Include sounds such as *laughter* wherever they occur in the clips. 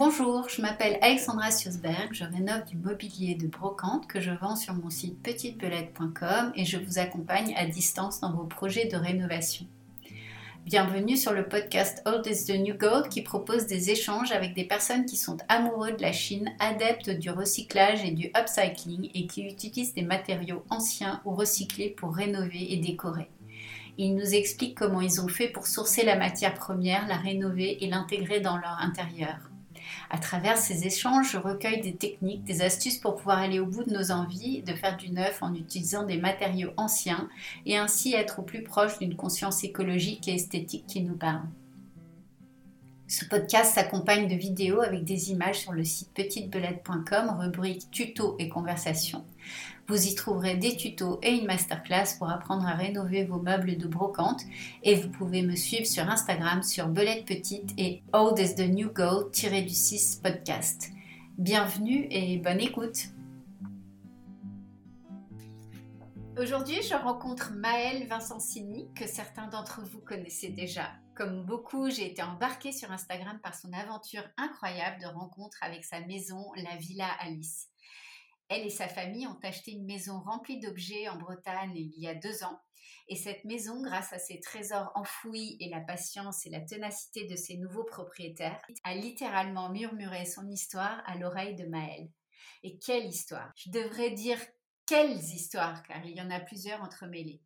Bonjour, je m'appelle Alexandra Siosberg, je rénove du mobilier de brocante que je vends sur mon site petitebelette.com et je vous accompagne à distance dans vos projets de rénovation. Bienvenue sur le podcast Old is the New Gold qui propose des échanges avec des personnes qui sont amoureux de la Chine, adeptes du recyclage et du upcycling et qui utilisent des matériaux anciens ou recyclés pour rénover et décorer. Ils nous expliquent comment ils ont fait pour sourcer la matière première, la rénover et l'intégrer dans leur intérieur. À travers ces échanges, je recueille des techniques, des astuces pour pouvoir aller au bout de nos envies, de faire du neuf en utilisant des matériaux anciens et ainsi être au plus proche d'une conscience écologique et esthétique qui nous parle. Ce podcast s'accompagne de vidéos avec des images sur le site petitebelette.com, rubrique tuto et conversation. Vous y trouverez des tutos et une masterclass pour apprendre à rénover vos meubles de brocante et vous pouvez me suivre sur Instagram sur Belette Petite et Old is the New Gold-du 6 podcast. Bienvenue et bonne écoute. Aujourd'hui, je rencontre Maëlle Vincencini, que certains d'entre vous connaissez déjà. Comme beaucoup, j'ai été embarquée sur Instagram par son aventure incroyable de rencontre avec sa maison, la Villa Alice. Elle et sa famille ont acheté une maison remplie d'objets en Bretagne il y a deux ans. Et cette maison, grâce à ses trésors enfouis et la patience et la ténacité de ses nouveaux propriétaires, a littéralement murmuré son histoire à l'oreille de Maëlle. Et quelle histoire Je devrais dire quelles histoires, car il y en a plusieurs entremêlées.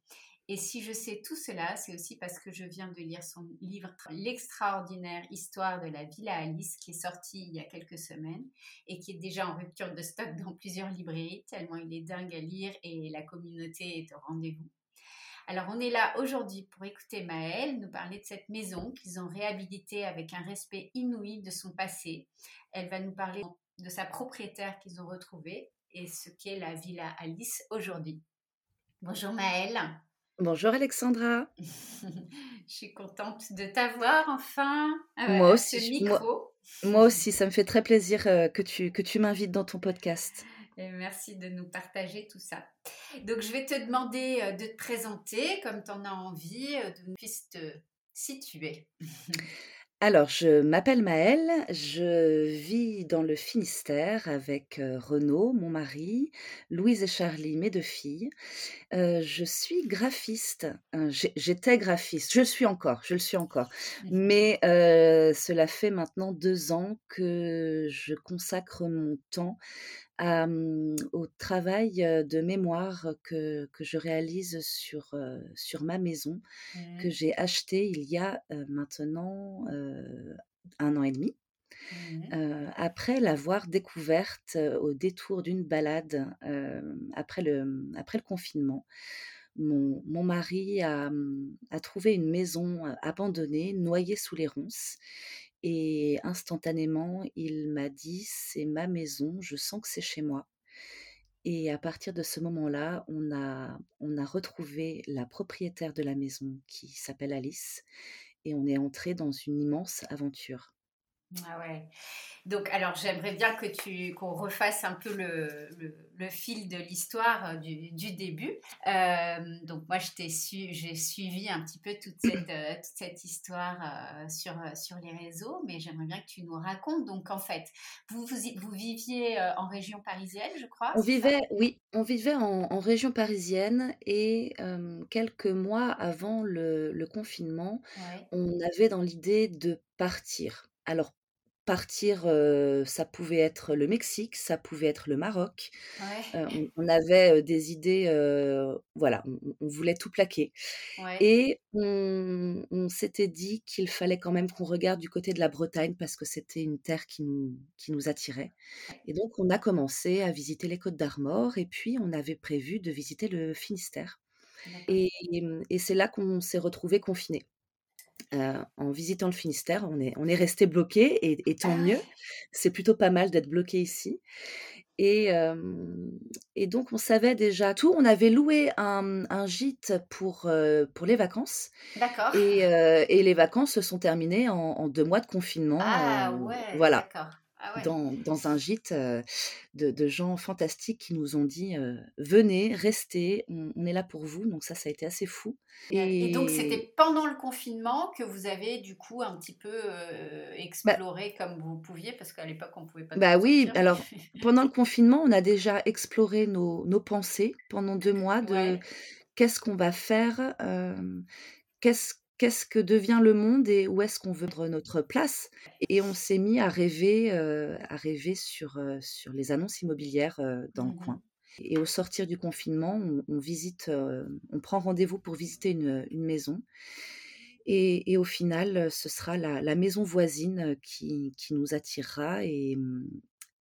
Et si je sais tout cela, c'est aussi parce que je viens de lire son livre L'extraordinaire histoire de la Villa Alice qui est sorti il y a quelques semaines et qui est déjà en rupture de stock dans plusieurs librairies, tellement il est dingue à lire et la communauté est au rendez-vous. Alors on est là aujourd'hui pour écouter Maëlle nous parler de cette maison qu'ils ont réhabilitée avec un respect inouï de son passé. Elle va nous parler de sa propriétaire qu'ils ont retrouvée et ce qu'est la Villa Alice aujourd'hui. Bonjour Maëlle. Bonjour Alexandra. *laughs* je suis contente de t'avoir enfin. Euh, moi aussi. Moi, aussi, ça me fait très plaisir euh, que tu, que tu m'invites dans ton podcast. *laughs* Et merci de nous partager tout ça. Donc, je vais te demander euh, de te présenter comme tu en as envie, de nous puisses te situer. Alors, je m'appelle Maëlle, je vis dans le Finistère avec Renaud, mon mari, Louise et Charlie, mes deux filles. je suis graphiste. Hein, j'étais graphiste, je le suis encore, je le suis encore. Mais cela fait maintenant deux ans que je consacre mon temps Mmh, au travail de mémoire que, que je réalise sur, sur ma maison, que mmh. j'ai achetée il y a maintenant un an et demi. Mmh. après l'avoir découverte au détour d'une balade après, le, après le confinement. Mon, mon mari a, a, trouvé une maison abandonnée, noyée sous les ronces, et instantanément, il m'a dit, c'est ma maison, je sens que c'est chez moi. Et à partir de ce moment-là, on a, on a retrouvé la propriétaire de la maison qui s'appelle Alice et on est entré dans une immense aventure. Ah ouais. Donc, alors, j'aimerais bien que tu qu'on refasse un peu le, le, fil de l'histoire euh, du, du, début. Euh, donc, moi, j'ai suivi un petit peu toute cette, euh, toute cette histoire sur, sur les réseaux, mais j'aimerais bien que tu nous racontes. Donc, en fait, vous, vous, vous viviez en région parisienne, je crois On vivait, oui, on vivait en, en région parisienne et quelques mois avant le, le confinement, on avait dans l'idée de partir. Alors, partir, ça pouvait être le Mexique, ça pouvait être le Maroc. on, avait des idées, voilà, on, voulait tout plaquer. Et on, s'était dit qu'il fallait quand même qu'on regarde du côté de la Bretagne parce que c'était une terre qui nous, qui nous attirait. Et donc on a commencé à visiter les Côtes d'Armor et puis on avait prévu de visiter le Finistère. Et, et c'est là qu'on s'est retrouvé confinés en visitant le Finistère, on est, on est resté bloqué et, tant mieux. Ah. C'est plutôt pas mal d'être bloqué ici. Et, et, donc, on savait déjà tout. On avait loué un, gîte pour, pour les vacances. D'accord. Et, et, les vacances se sont terminées en, deux mois de confinement. Ah ouais. Voilà. D'accord. Ah dans, dans, un gîte de, de, gens fantastiques qui nous ont dit venez, restez, on, est là pour vous. Donc ça, ça a été assez fou. Et, donc c'était pendant le confinement que vous avez du coup un petit peu bah exploré comme vous pouviez, parce qu'à l'époque on pouvait pas. Bah oui, alors *laughs* pendant le confinement, on a déjà exploré nos, nos pensées pendant deux mois de qu'est-ce qu'on va faire, qu'est-ce qu'est-ce que devient le monde et où est-ce qu'on veut notre place Et on s'est mis à rêver, à rêver sur, sur les annonces immobilières dans le mmh coin. Et au sortir du confinement, on, visite, on prend rendez-vous pour visiter une, maison. Et, au final, ce sera la, maison voisine qui, qui, nous attirera. Et,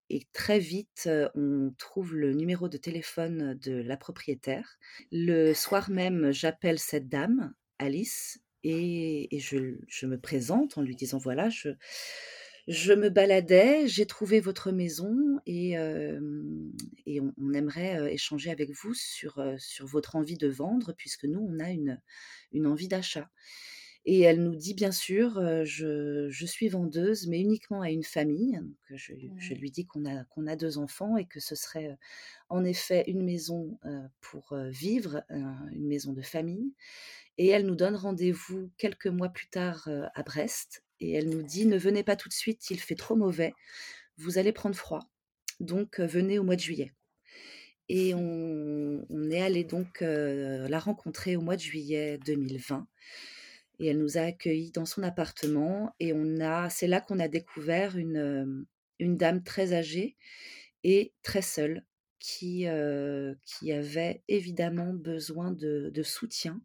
et très vite, on trouve le numéro de téléphone de la propriétaire. Le soir même, j'appelle cette dame, Alice, et, je, me présente en lui disant voilà, je, me baladais, j'ai trouvé votre maison et, on, aimerait échanger avec vous sur, votre envie de vendre, puisque nous, on a une envie d'achat. Et elle nous dit bien sûr, je, je, suis vendeuse, mais uniquement à une famille. Donc je, je, lui dis qu'on a, qu'on a deux enfants et que ce serait en effet une maison pour vivre, une maison de famille. Et elle nous donne rendez-vous quelques mois plus tard à Brest. Et elle nous dit, ne venez pas tout de suite, il fait trop mauvais, vous allez prendre froid. Donc venez au mois de juillet. Et on, on est allé donc la rencontrer au mois de juillet 2020 et elle nous a accueillis dans son appartement et on a c'est là qu'on a découvert une, une dame très âgée et très seule qui, qui avait évidemment besoin de, de soutien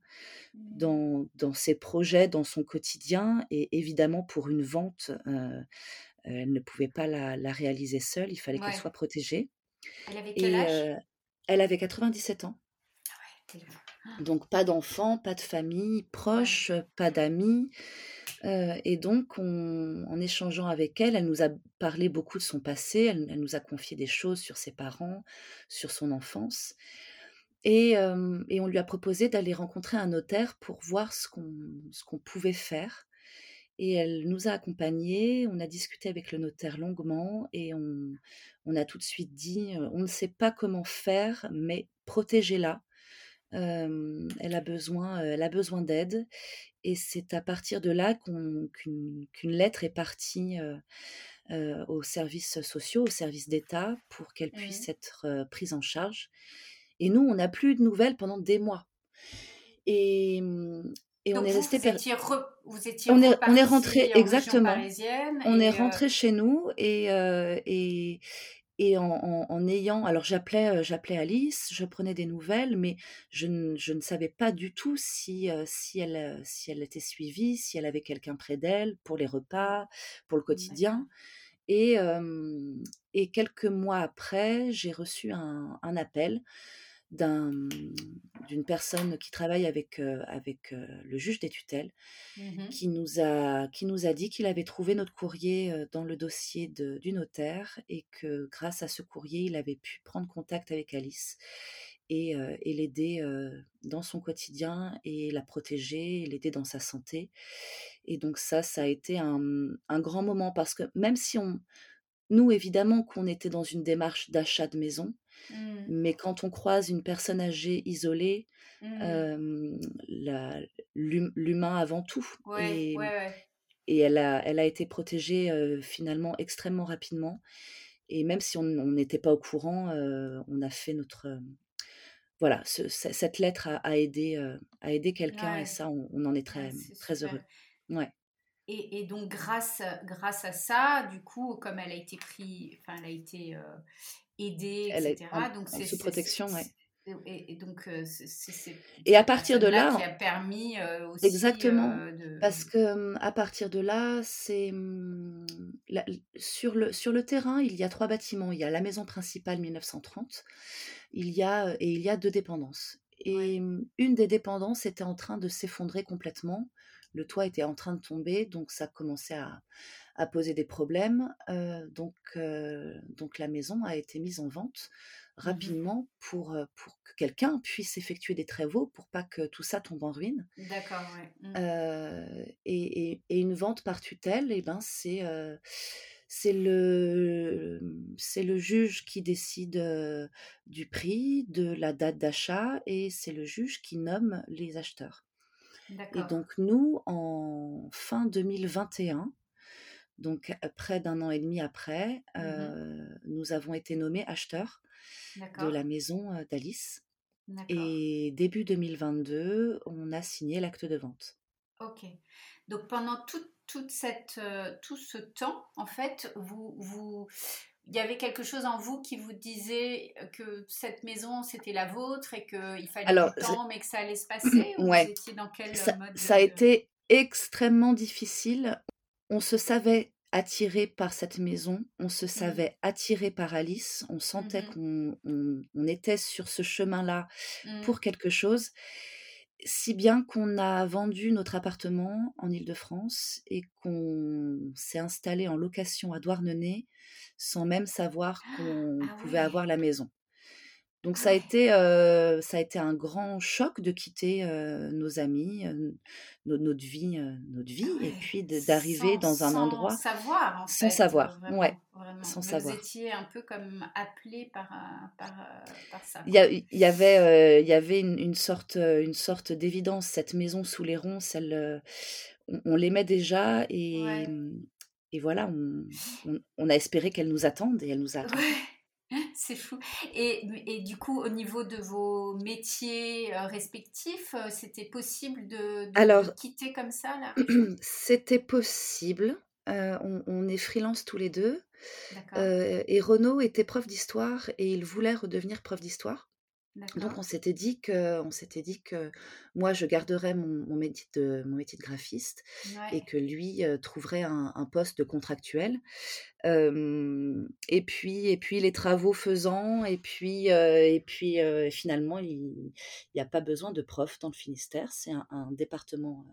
mmh. dans, dans, ses projets, dans son quotidien et évidemment pour une vente, elle ne pouvait pas la, la réaliser seule, il fallait qu'elle soit protégée. Elle avait quel âge? Elle avait 97 ans. Ah ouais, donc pas d'enfants, pas de famille proche, pas d'amis. et donc, en échangeant avec elle, elle nous a parlé beaucoup de son passé, elle, nous a confié des choses sur ses parents, sur son enfance. Et, on lui a proposé d'aller rencontrer un notaire pour voir ce qu'on pouvait faire. Et elle nous a accompagnés, on a discuté avec le notaire longuement et on, on a tout de suite dit, on ne sait pas comment faire, mais protégez-la elle a besoin, elle a besoin d'aide. Et c'est à partir de là qu'une lettre est partie aux services sociaux, aux services d'État, pour qu'elle puisse être prise en charge. Et nous, on n'a plus de nouvelles pendant des mois. Et, et on est resté. Vous étiez, vous étiez on, est, on est rentré exactement. On est rentré chez nous et, et, et en, ayant, alors j'appelais, j'appelais Alice, je prenais des nouvelles, mais je ne, je ne savais pas du tout si, si, elle, si elle était suivie, si elle avait quelqu'un près d'elle pour les repas, pour le quotidien. Et, et quelques mois après, j'ai reçu un, un appel d'une personne qui travaille avec, avec le juge des tutelles, mmh qui, nous a, qui nous a dit qu'il avait trouvé notre courrier dans le dossier de, du notaire et que grâce à ce courrier, il avait pu prendre contact avec Alice et, et l'aider dans son quotidien et la protéger, l'aider dans sa santé. Et donc ça, ça a été un, un grand moment parce que même si on... Nous, évidemment qu'on était dans une démarche d'achat de maison, Mmh. Mais quand on croise une personne âgée isolée, mmh. l'humain avant tout. et, et elle, a, elle a été protégée finalement extrêmement rapidement. Et même si on n'était pas au courant, on a fait notre... voilà, cette lettre a, aidé, a aidé quelqu'un et ça, on, en est très, très heureux. Ouais. Et, et, donc grâce, grâce à ça, du coup, comme elle a été prise, enfin elle a été aider, etc. donc c'est sous protection, ouais. Et, donc, c'est. Et à partir de là. Qui a permis aussi. Exactement. Parce que à partir de là, c'est. Mmh, sur, le, sur le terrain, il y a trois bâtiments. Il y a la maison principale 1930, il y a, et il y a deux dépendances. Et mmh, une des dépendances était en train de s'effondrer complètement. Le toit était en train de tomber, donc ça commençait à, posé des problèmes. donc, donc la maison a été mise en vente mmh rapidement pour, pour que quelqu'un puisse effectuer des travaux pour pas que tout ça tombe en ruine. D'accord, ouais. Mmh. et, et, une vente par tutelle, et eh ben, c'est c'est le, c'est le juge qui décide du prix, de la date d'achat et c'est le juge qui nomme les acheteurs. Et donc nous, en fin 2021, donc près d'un an et demi après, mmh nous avons été nommés acheteurs de la maison d'Alice. Et début 2022, on a signé l'acte de vente. Ok. Donc pendant toute cette, tout ce temps, en fait, vous, vous, il y avait quelque chose en vous qui vous disait que cette maison c'était la vôtre et qu'il fallait du temps mais que ça allait se passer ou ouais. dans quel ça, mode ça a été extrêmement difficile. On se savait attiré par cette maison, on se mmh. savait attiré par Alice, on sentait mmh qu'on on, était sur ce chemin-là mmh. pour quelque chose, si bien qu'on a vendu notre appartement en Île-de-France et qu'on s'est installé en location à Douarnenez sans même savoir qu'on ah pouvait avoir la maison. Donc ça a été ça a été un grand choc de quitter nos amis, notre vie, notre vie, et puis d'arriver dans un endroit sans savoir, en sans savoir, ouais, sans savoir. Vous étiez un peu comme appelé par, par, par ça. Il y, avait, il y avait une, sorte, une sorte d'évidence. Cette maison sous les ronces, elle, on, l'aimait déjà et, et voilà, *laughs* on, on, a espéré qu'elle nous attende et elle nous a attendus. *laughs* C'est fou. Et, et, du coup, au niveau de vos métiers euh, respectifs, euh, c'était possible de, Alors, quitter comme ça là? *clears throat* C'était possible. Euh, on, est freelance tous les deux. et Renaud était prof d'histoire et il voulait redevenir prof d'histoire. Donc on s'était dit que, on s'était dit que moi je garderais mon, métier, de, mon métier de graphiste et que lui trouverait un, poste de contractuel. et puis et puis les travaux faisant et puis et puis finalement il n'y a pas besoin de prof dans le Finistère. C'est un, département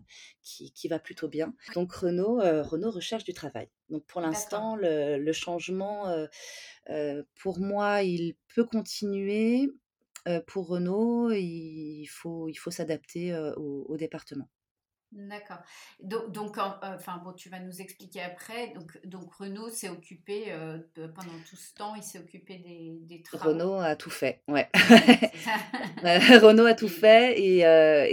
qui, qui, va plutôt bien. Donc Renaud Renaud recherche du travail. Donc pour l'instant le, le, changement pour moi il peut continuer pour Renault, il faut, il faut s'adapter au, département. D'accord. Donc, donc enfin bon, tu vas nous expliquer après. Donc, donc Renault s'est occupé pendant tout ce temps, il s'est occupé des, des, travaux. Renault a tout fait, ouais. *laughs* Renault a tout fait et,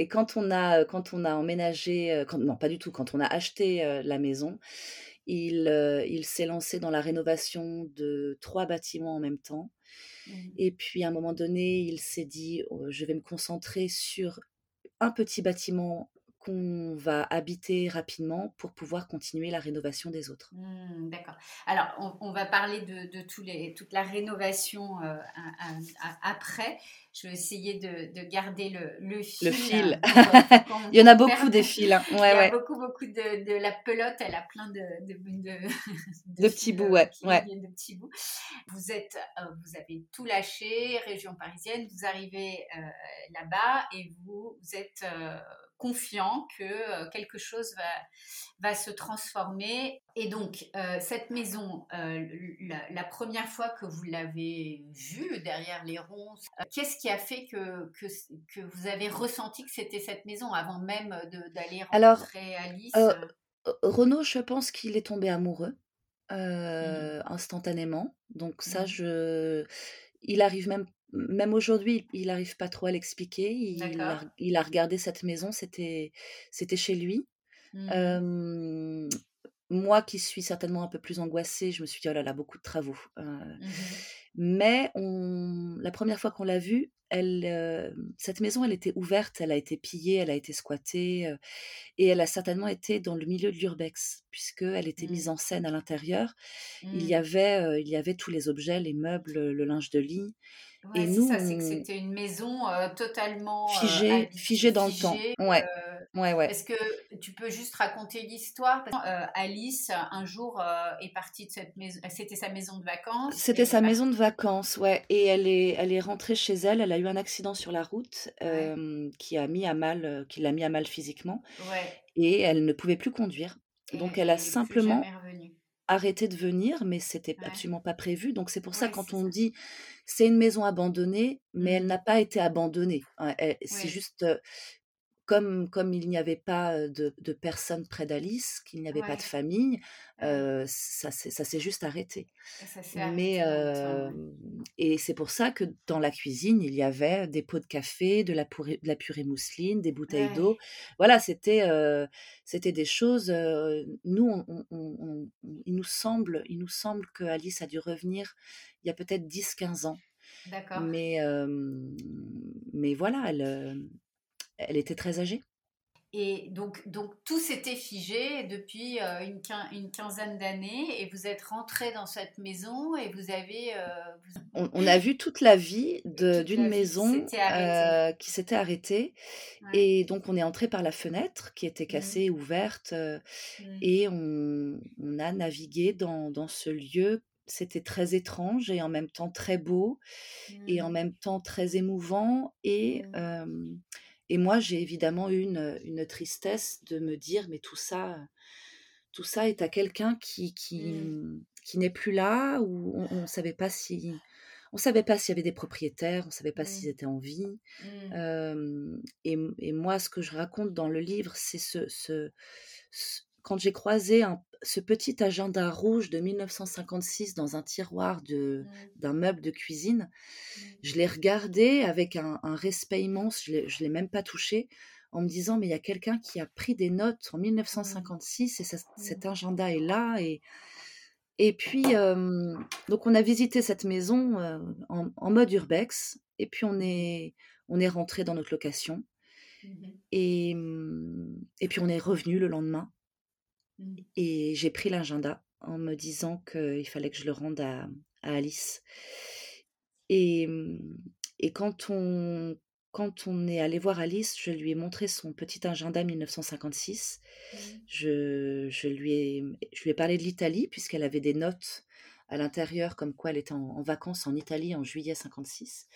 et, quand on a quand on a emménagé, quand, non pas du tout, quand on a acheté la maison, il, il s'est lancé dans la rénovation de trois bâtiments en même temps. Mmh. Et puis à un moment donné, il s'est dit, «Oh, je vais me concentrer sur un petit bâtiment qu'on va habiter rapidement pour pouvoir continuer la rénovation des autres. Mmh, d'accord. Alors, on, va parler de, tous les, toute la rénovation euh, après. Je vais essayer de, garder le, le fil. Le fil. Euh, *laughs* Il y en a beaucoup des fils. Hein. Ouais, Il y a beaucoup, beaucoup de, la pelote. Elle a plein de, *laughs* petits bouts. Ouais. De petits bouts. Vous, êtes, euh, vous avez tout lâché, région parisienne. Vous arrivez là-bas et vous, vous êtes confiant que euh, quelque chose va, va se transformer. Et donc, euh, cette maison, euh, la, première fois que vous l'avez vue derrière les ronces, qu'est-ce qui a fait que, que, que, vous avez ressenti que c'était cette maison avant même d'aller rencontrer Alors, Alice Renaud, je pense qu'il est tombé amoureux. Mmh. instantanément. Donc ça, mmh. je, il arrive même même aujourd'hui, il n'arrive pas trop à l'expliquer. Il, a, regardé cette maison, c'était chez lui. Mmh moi qui suis certainement un peu plus angoissée, je me suis dit, oh là là, beaucoup de travaux. Mmh mais on, la première fois qu'on l'a vue, elle, cette maison, elle était ouverte, elle a été pillée, elle a été squattée, et elle a certainement été dans le milieu de l'urbex, puisqu'elle était mise en scène à l'intérieur. Il, y avait, il y avait tous les objets, les meubles, le linge de lit et nous, ça, c'est que c'était une maison euh, totalement euh, figée, figée dans le temps. Ouais. Euh, ouais, ouais. Est-ce que tu peux juste raconter l'histoire? Alice, un jour, est partie de cette maison. C'était sa maison de vacances. C'était sa maison de vacances, ouais. Et elle est, elle est rentrée chez elle. Elle a eu un accident sur la route qui a mis à mal, qui l'a mis à mal physiquement. Ouais. Et elle ne pouvait plus conduire. Donc elle a simplement arrêté de venir, mais c'était absolument pas prévu. Donc c'est pour ça quand on dit c'est une maison abandonnée, mais elle mmh. n'a pas été abandonnée. Hein, c'est juste comme, comme il n'y avait pas de, de personnes près d'Alice, qu'il n'y avait pas de famille, ça, s'est juste arrêté. Mais, et c'est pour ça que dans la cuisine, il y avait des pots de café, de la, purée, de la purée mousseline, des bouteilles d'eau. Voilà, c'était c'était des choses. nous, il, nous semble, il nous semble que Alice a dû revenir il y a peut-être 10-15 ans. D'accord. Mais, mais voilà, elle, elle était très âgée. Et donc, donc tout s'était figé depuis une, une, quinzaine d'années et vous êtes rentré dans cette maison et vous avez... On, a vu toute la vie d'une maison qui s'était arrêtée. Et donc on est entré par la fenêtre qui était mmh. cassée, ouverte, mmh. et on, on, a navigué dans, dans ce lieu c'était très étrange et en même temps très beau et en mmh. même temps très émouvant. Et. Et moi, j'ai évidemment eu une, une, tristesse de me dire, mais tout ça, tout ça est à quelqu'un qui, qui, mmh. qui n'est plus là, ou on ne savait pas si... On savait pas s'il y avait des propriétaires, on savait pas s'ils étaient en vie. et, et, moi, ce que je raconte dans le livre, c'est ce, ce, quand j'ai croisé ce petit agenda rouge de 1956 dans un tiroir mmh. d'un meuble de cuisine, mmh. je l'ai regardé avec un, respect immense, je ne l'ai même pas touché, en me disant, mais il y a quelqu'un qui a pris des notes en 1956 mmh. et cet agenda est là. Et, et puis, donc on a visité cette maison en, mode urbex, et puis on est, on est rentré dans notre location. Et, et puis on est revenu le lendemain. Mmh. Et j'ai pris l'agenda en me disant qu'il fallait que je le rende à, Alice. Et, mmh, et quand, on, quand on est allé voir Alice, je lui ai montré son petit agenda 1956. Mmh. Je, je, lui ai, je lui ai parlé de l'Italie, puisqu'elle avait des notes à l'intérieur, comme quoi elle était en, vacances en Italie en juillet 56.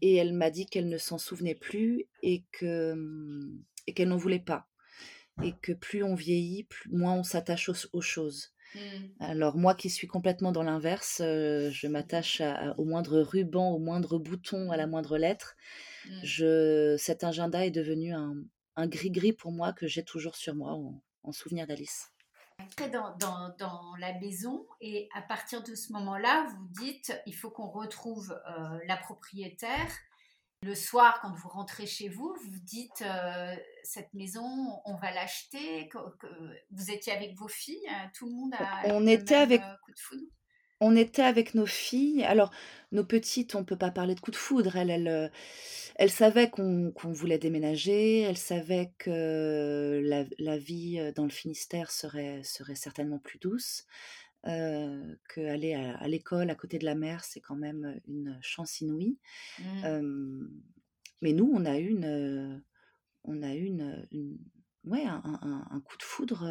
Et elle m'a dit qu'elle ne s'en souvenait plus et que et qu'elle n'en voulait pas et que plus on vieillit, plus, moins on s'attache aux, choses. Mmh. Alors moi qui suis complètement dans l'inverse, euh, je m'attache au moindre ruban, au moindre bouton, à la moindre lettre. Mmh. Je, cet agenda est devenu un, gris-gris pour moi que j'ai toujours sur moi en, souvenir d'Alice. Dans, dans, dans, la maison et à partir de ce moment-là, vous dites il faut qu'on retrouve euh, la propriétaire le soir, quand vous rentrez chez vous, vous dites euh, cette maison, on va l'acheter. Vous étiez avec vos filles, euh, tout le monde a on était avec euh, coup de foudre? On était avec nos filles. Alors, nos petites, on ne peut pas parler de coup de foudre. Elles, elles, elles savaient qu'on voulait déménager. Elles savaient que la, la, vie dans le Finistère serait, serait certainement plus douce qu'aller à, à l'école à côté de la mer, c'est quand même une chance inouïe. Mmh. mais nous, on a eu une, on a une, ouais, un, un, coup de foudre,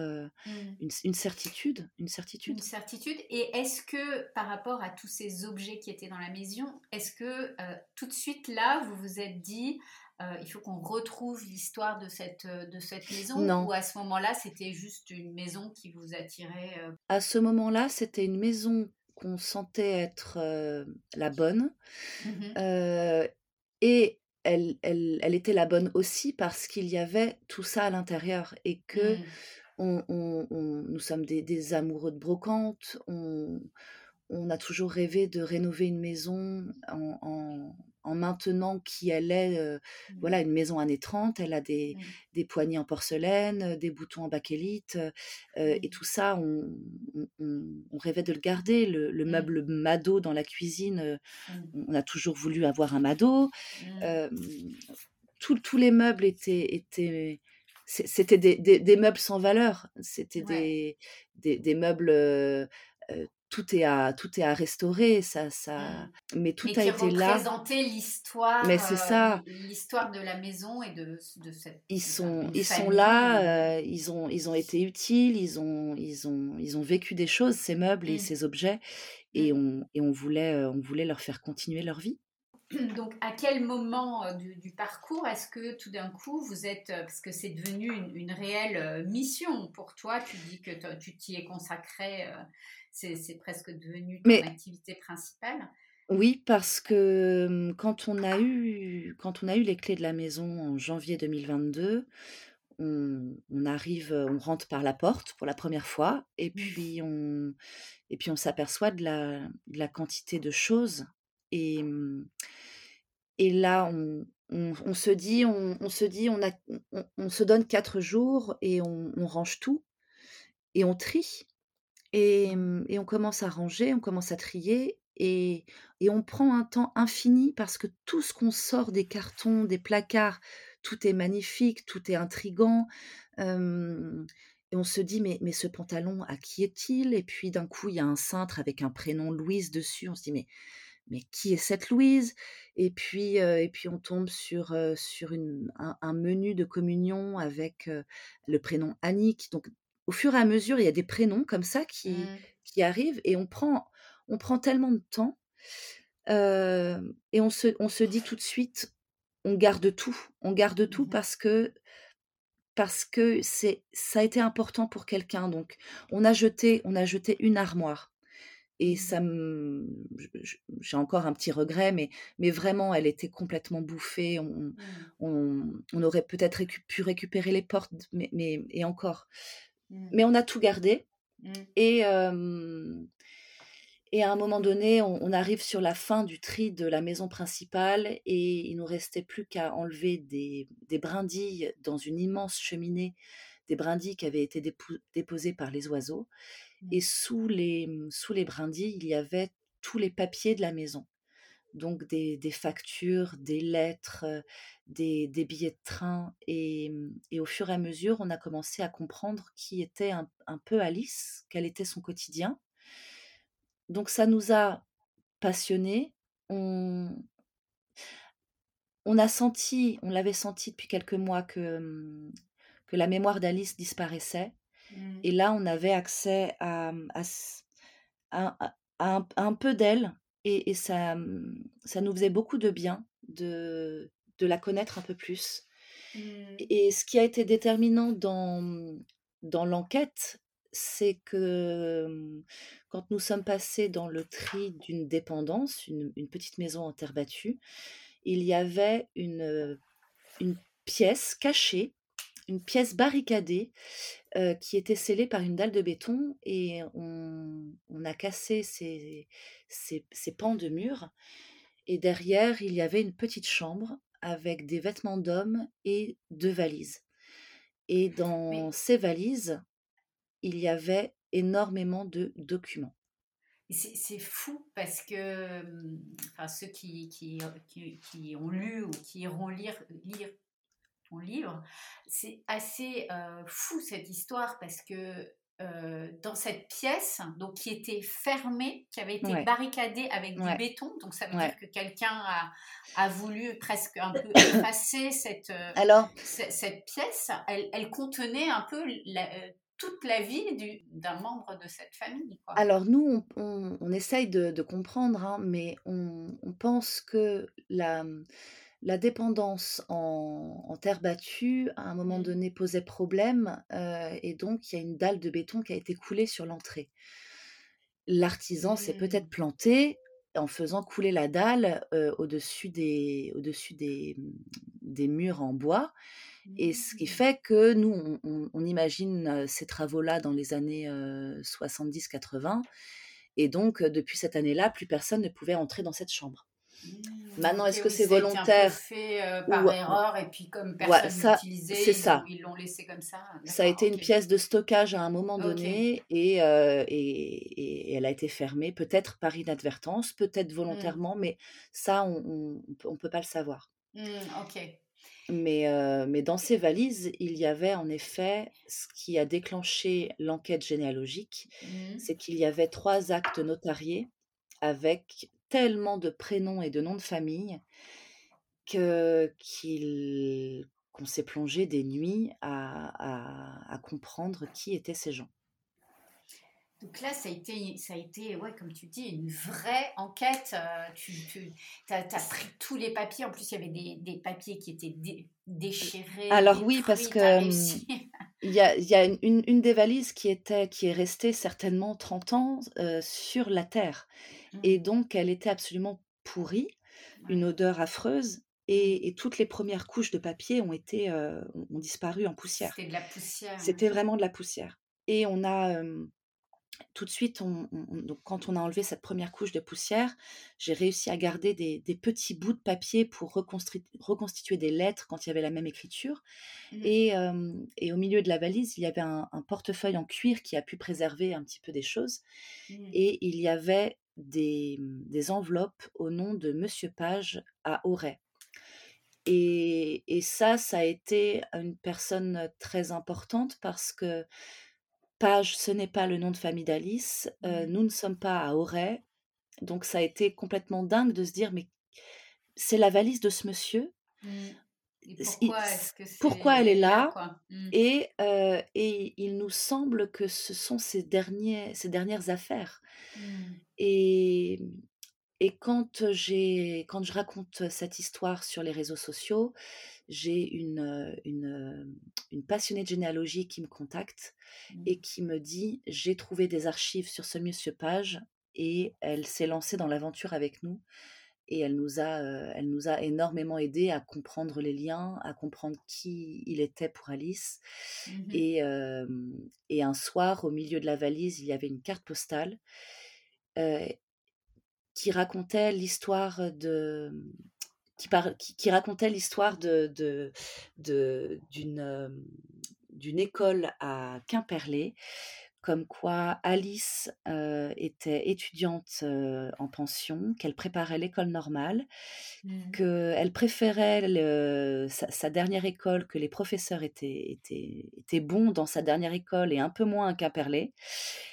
mmh. une, une, certitude, une certitude. Une certitude. Et est-ce que par rapport à tous ces objets qui étaient dans la maison, est-ce que tout de suite là, vous vous êtes dit, euh, il faut qu'on retrouve l'histoire de cette, euh, de cette maison Non. Ou à ce moment-là, c'était juste une maison qui vous attirait euh? À ce moment-là, c'était une maison qu'on sentait être la bonne. Mmh et elle, elle, elle, était la bonne aussi parce qu'il y avait tout ça à l'intérieur et que mmh. on, on, nous sommes des, des, amoureux de brocante. On, on a toujours rêvé de rénover une maison en, en maintenant qui elle est, euh, mmh. voilà, une maison années 30, elle a des, mmh. des poignées en porcelaine, des boutons en bakélite, euh, et mmh. tout ça, on, on, rêvait de le garder. Le, meuble Mado dans la cuisine, on a toujours voulu avoir un Mado. tous les meubles étaient, étaient c'était des, des, meubles sans valeur, c'était des, des, meubles tout est à tout est à restaurer ça ça mmh. mais tout a été là représenter l'histoire mais c'est ça l'histoire de la maison et de, de cette ils sont ils sont là euh, ils ont ils ont été utiles ils ont ils ont ils ont vécu des choses ces meubles et mmh. ces objets et mmh. on et on voulait euh, on voulait leur faire continuer leur vie *clears throat* donc, à quel moment euh, du, parcours est-ce que tout d'un coup vous êtes, parce que c'est devenu une, une, réelle mission pour toi, tu dis que tu t'y es consacré c'est presque devenu ton activité principale. Oui, parce que, mmh, quand on a eu quand on a eu les clés de la maison en janvier 2022, on on arrive, heu, on rentre par la porte pour la première fois et Mmh. puis on et puis on s'aperçoit de la de la quantité de choses et mmh et là on on on se dit on on se dit: «On a on se donne 4 jours et on range tout et on trie». Et on commence à ranger, on commence à trier et on prend un temps infini parce que tout ce qu'on sort des cartons, des placards, tout est magnifique, tout est intrigant, et on se dit: «Mais mais ce pantalon, à qui est-il?» et puis d'un coup, il y a un cintre avec un prénom Louise dessus, on se dit: «Mais mais qui est cette Louise?» et puis, et puis on tombe sur, sur un menu de communion avec, le prénom Annick. Donc au fur et à mesure, il y a des prénoms comme ça qui Mmh. qui arrivent et on prend on prend tellement de temps, et on se on se dit tout de suite: «On garde tout, on garde tout Mmh parce que parce que c'est ça a été important pour quelqu'un». Donc on a jeté on a jeté une armoire. Et Mmh. ça me j'ai encore un petit regret, mais mais vraiment, elle était complètement bouffée. On on on aurait peut-être récu pu récupérer les portes, mais mais et encore. Mmh. Mais on a tout gardé Mmh. et et à un moment donné, on on arrive sur la fin du tri de la maison principale et il nous restait plus qu'à enlever des des brindilles dans une immense cheminée, des brindilles qui avaient été déposées par les oiseaux et Mmh. sous les, sous les brindilles, il y avait tous les papiers de la maison. Donc des des factures, des lettres, heu, des des billets de train et mmh et au fur et à mesure, on a commencé à comprendre qui était un un peu Alice, quel était son quotidien. Donc ça nous a passionnés. On on a senti on l'avait senti depuis quelques mois que, mmh, que la mémoire d'Alice disparaissait Mmh. et là, on avait accès à, à à un à un peu d'elle et et ça, mmh, ça nous faisait beaucoup de bien de de la connaître un peu plus Mmh. et ce qui a été déterminant dans, mmh, dans l'enquête, c'est que, quand nous sommes passés dans le tri d'une dépendance, une une petite maison en terre battue, il y avait une, une pièce cachée, une pièce barricadée qui était scellée par une dalle de béton et on on a cassé ces ces ces pans de mur et derrière, il y avait une petite chambre avec des vêtements d'hommes et 2 valises et dans ces valises, il y avait énormément de documents. c'est fou parce que, enfin, ceux qui qui, qui qui ont lu ou qui iront lire lire ton livre, c'est assez, heu, fou cette histoire parce que, heu, dans cette pièce, donc qui était fermée, qui avait été Ouais, barricadée avec du béton, donc ça veut dire que quelqu'un a a voulu presque un peu *coughs* effacer cette, heu, Alors ce cette pièce. Elle elle contenait un peu la, toute la vie du d'un membre de cette famille, quoi. alors nous, on on on essaye de de comprendre, hein, mais on on pense que la, La dépendance en en terre battue, à un moment Mmh. donné, posait problème, heu et donc il y a une dalle de béton qui a été coulée sur l'entrée. L'artisan s'est peut-être Mmh. planté en faisant couler la dalle, heu, au-dessus des au-dessus des, des murs en bois et ce qui Mmh. fait que nous, on on on imagine, heu, ces travaux-là dans les années, heu, 70-80 et donc depuis cette année-là, plus personne ne pouvait entrer dans cette chambre. Mmh, Maintenant, est-ce que c'est volontaire fait, heu, par ou erreur et puis comme personne l'utilisait, c'est ils ça. ils l'ont laissé comme ça. Ça a été une pièce de stockage à un moment donné et heu et et elle a été fermée, peut-être par inadvertance, peut-être Mmh. volontairement, mais ça, on on peut pas le savoir. Mmh, OK. Mais heu, mais dans ces valises, il y avait en effet ce qui a déclenché l'enquête généalogique, Mmh. c'est qu'il y avait 3 actes notariés avec tellement de prénoms et de noms de famille que qu'il qu'on s'est plongé des nuits à à à comprendre qui étaient ces gens. Donc là, ça a été ça a été, ouais, comme tu dis, une vraie enquête, heu, tu as pris tous les papiers. En plus, il y avait des des papiers qui étaient dé déchirés, alors oui, parce que. *laughs* il y a, il y a une, une, des valises qui, était, qui est restée certainement 30 ans sur la terre. Et mmh. donc, elle était absolument pourrie, une odeur affreuse. Mmh. Et, toutes les premières couches de papier ont été ont disparu en poussière. C'était de la poussière. C'était vraiment de la poussière. Et on a tout de suite, donc quand on a enlevé cette première couche de poussière, j'ai réussi à garder des, petits bouts de papier pour reconstituer, des lettres quand il y avait la même écriture. Mmh. Et, au milieu de la valise, il y avait un, portefeuille en cuir qui a pu préserver un petit peu des choses. Mmh. Et il y avait des, enveloppes au nom de Monsieur Page à Auray. Et, et, ça, ça a été une personne très importante parce que Page, ce n'est pas le nom de famille d'Alice. Mmh. nous ne sommes pas à Auray. Donc ça a été complètement dingue de se dire, mais c'est la valise de ce monsieur. Mmh. pourquoi, pourquoi, elle est là, mmh. et, et, il nous semble que ce sont ses, derniers, ses dernières affaires. Et, et quand, j'ai, quand je raconte cette histoire sur les réseaux sociaux, j'ai une, une, une, passionnée de généalogie qui me contacte et mmh. qui me dit j'ai trouvé des archives sur ce monsieur Page et elle s'est lancée dans l'aventure avec nous et elle nous a elle nous a énormément aidé à comprendre les liens à comprendre qui il était pour Alice mmh et, et un soir au milieu de la valise il y avait une carte postale qui racontait l'histoire de qui, qui, racontait l'histoire de, de, d'une, d'une école à Quimperlé, comme quoi Alice était étudiante en pension, qu'elle préparait l'école normale, mmh. qu'elle préférait sa, dernière école, que les professeurs étaient, étaient, étaient, bons dans sa dernière école et un peu moins à Quimperlé.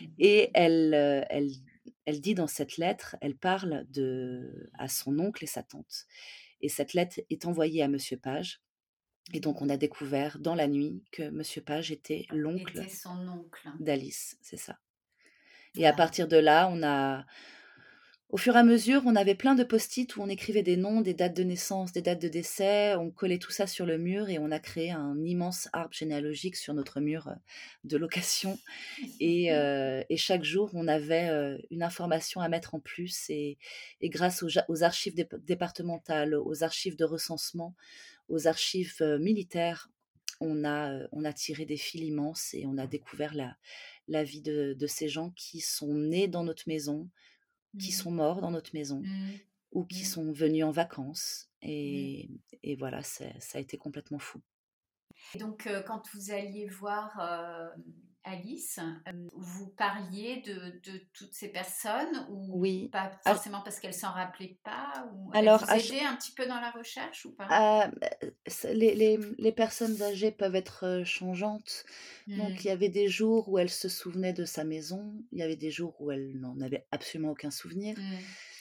Mmh. Et elle, elle, elle dit dans cette lettre, elle parle de, à son oncle et sa tante. Et cette lettre est envoyée à Monsieur Page. Et donc, on a découvert dans la nuit que Monsieur Page était l'oncle d'Alice, c'est ça. Et à partir de là, on a, au fur et à mesure, on avait plein de post-it où on écrivait des noms, des dates de naissance, des dates de décès, on collait tout ça sur le mur et on a créé un immense arbre généalogique sur notre mur euh, de location. *laughs* Et, euh, chaque jour, on avait euh, une information à mettre en plus et, grâce aux, archives départementales, aux archives de recensement, aux archives militaires, on a, on a tiré des fils immenses et on a découvert la, la vie de, de ces gens qui sont nés dans notre maison, qui mmh. sont morts dans notre maison mmh. ou qui mmh. sont venus en vacances. Et, et voilà, ça a été complètement fou. donc, quand vous alliez voir Alice, vous parliez de, de, toutes ces personnes ou oui. pas forcément parce qu'elles s'en rappelaient pas ou Alors, vous aider un petit peu dans la recherche ou pas? Ah, bah, les, les, les, personnes âgées peuvent être changeantes. Donc, il y avait des jours où elle se souvenait de sa maison, il y avait des jours où elle n'en avait absolument aucun souvenir.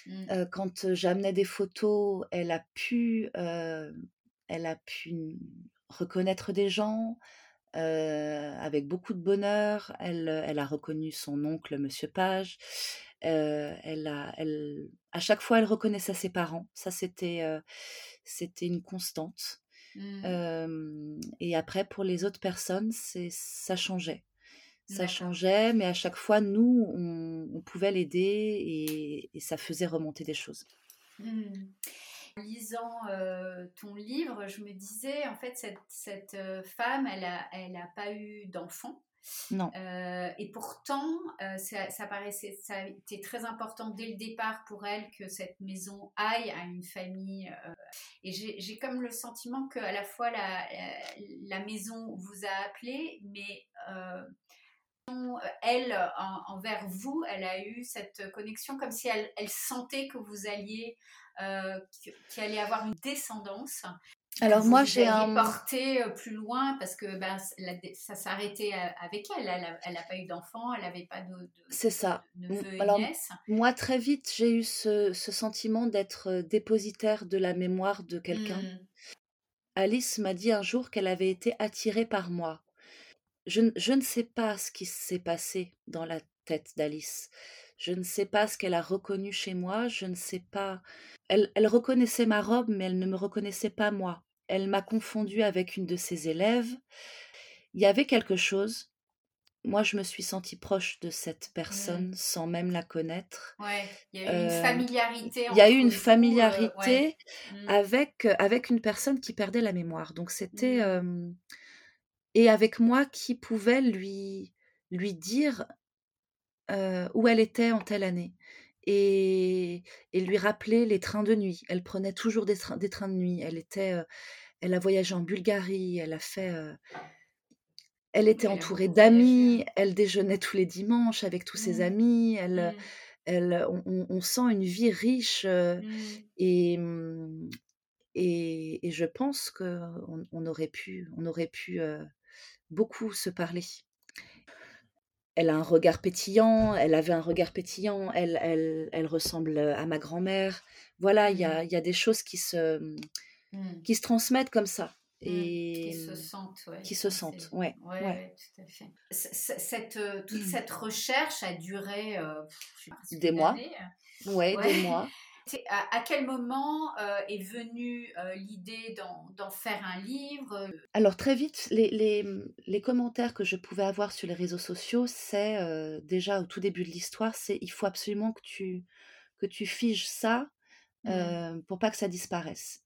Mmh. quand j'amenais des photos, elle a pu, elle a pu reconnaître des gens avec beaucoup de bonheur. Elle, elle a reconnu son oncle, Monsieur Page. elle a, elle, à chaque fois, elle reconnaissait ses parents. Ça, c'était, c'était une constante. Mmh. et après, pour les autres personnes, c'est, ça changeait. Ça changeait, mais à chaque fois, nous, on, pouvait l'aider et, et, ça faisait remonter des choses. Mmh. En lisant ton livre, je me disais, en fait, cette, cette femme, elle n'a elle a pas eu d'enfant. Non. et pourtant, ça, ça, paraissait, ça a été très important dès le départ pour elle que cette maison aille à une famille. et j'ai comme le sentiment que à la fois la, la, maison vous a appelé, mais elle, envers vous, elle a eu cette connexion comme si elle, elle sentait que vous alliez euh, qui allait avoir une descendance. Alors moi j'ai un porté euh, plus loin parce que ben, ça s'arrêtait avec elle. Elle n'a pas eu d'enfant, elle n'avait pas de, C'est ça. Alors moi très vite j'ai eu ce, sentiment d'être euh, dépositaire de la mémoire de quelqu'un. Mmh. Alice m'a dit un jour qu'elle avait été attirée par moi. Je, je ne sais pas ce qui s'est passé dans la tête d'Alice. Je ne sais pas ce qu'elle a reconnu chez moi, je ne sais pas. Elle, elle reconnaissait ma robe, mais elle ne me reconnaissait pas moi. Elle m'a confondue avec une de ses élèves. il y avait quelque chose. Moi, je me suis sentie proche de cette personne sans même la connaître. Ouais, il y a eu une Euh, familiarité Il y a eu une euh, familiarité ouais. Mmh. avec, euh, avec une personne qui perdait la mémoire. Donc c'était... Mmh. euh, et avec moi qui pouvait lui, lui dire euh, où elle était en telle année. Et, et lui rappeler les trains de nuit. Elle prenait toujours des, trains- des trains de nuit. Elle était, euh, elle a voyagé en Bulgarie. Elle a fait, euh, elle était elle entourée d'amis. Elle déjeunait tous les dimanches avec tous ses Mmh. amis. Elle, Mmh. elle, on, sent une vie riche Mmh. et, et, et je pense qu'on on aurait pu, on aurait pu beaucoup se parler. Elle a un regard pétillant, elle avait un regard pétillant, elle, elle, elle ressemble à ma grand-mère. Voilà, il y a, il y a des choses qui se, Mmh. qui se transmettent comme ça. Mmh. Et Qui se sentent, ouais. qui se Ça, sentent, c'est- ouais, ouais, ouais. ouais, tout à fait. Cette, euh, toute cette recherche a duré, euh, pff, je sais pas, presque Des mois. Ouais, Ouais. des mois. *laughs* À, à quel moment euh, est venue euh, l'idée d'en faire un livre Alors très vite, les, les, les commentaires que je pouvais avoir sur les réseaux sociaux, c'est euh, déjà au tout début de l'histoire, c'est il faut absolument que tu, que tu figes ça Mmh. euh, pour pas que ça disparaisse.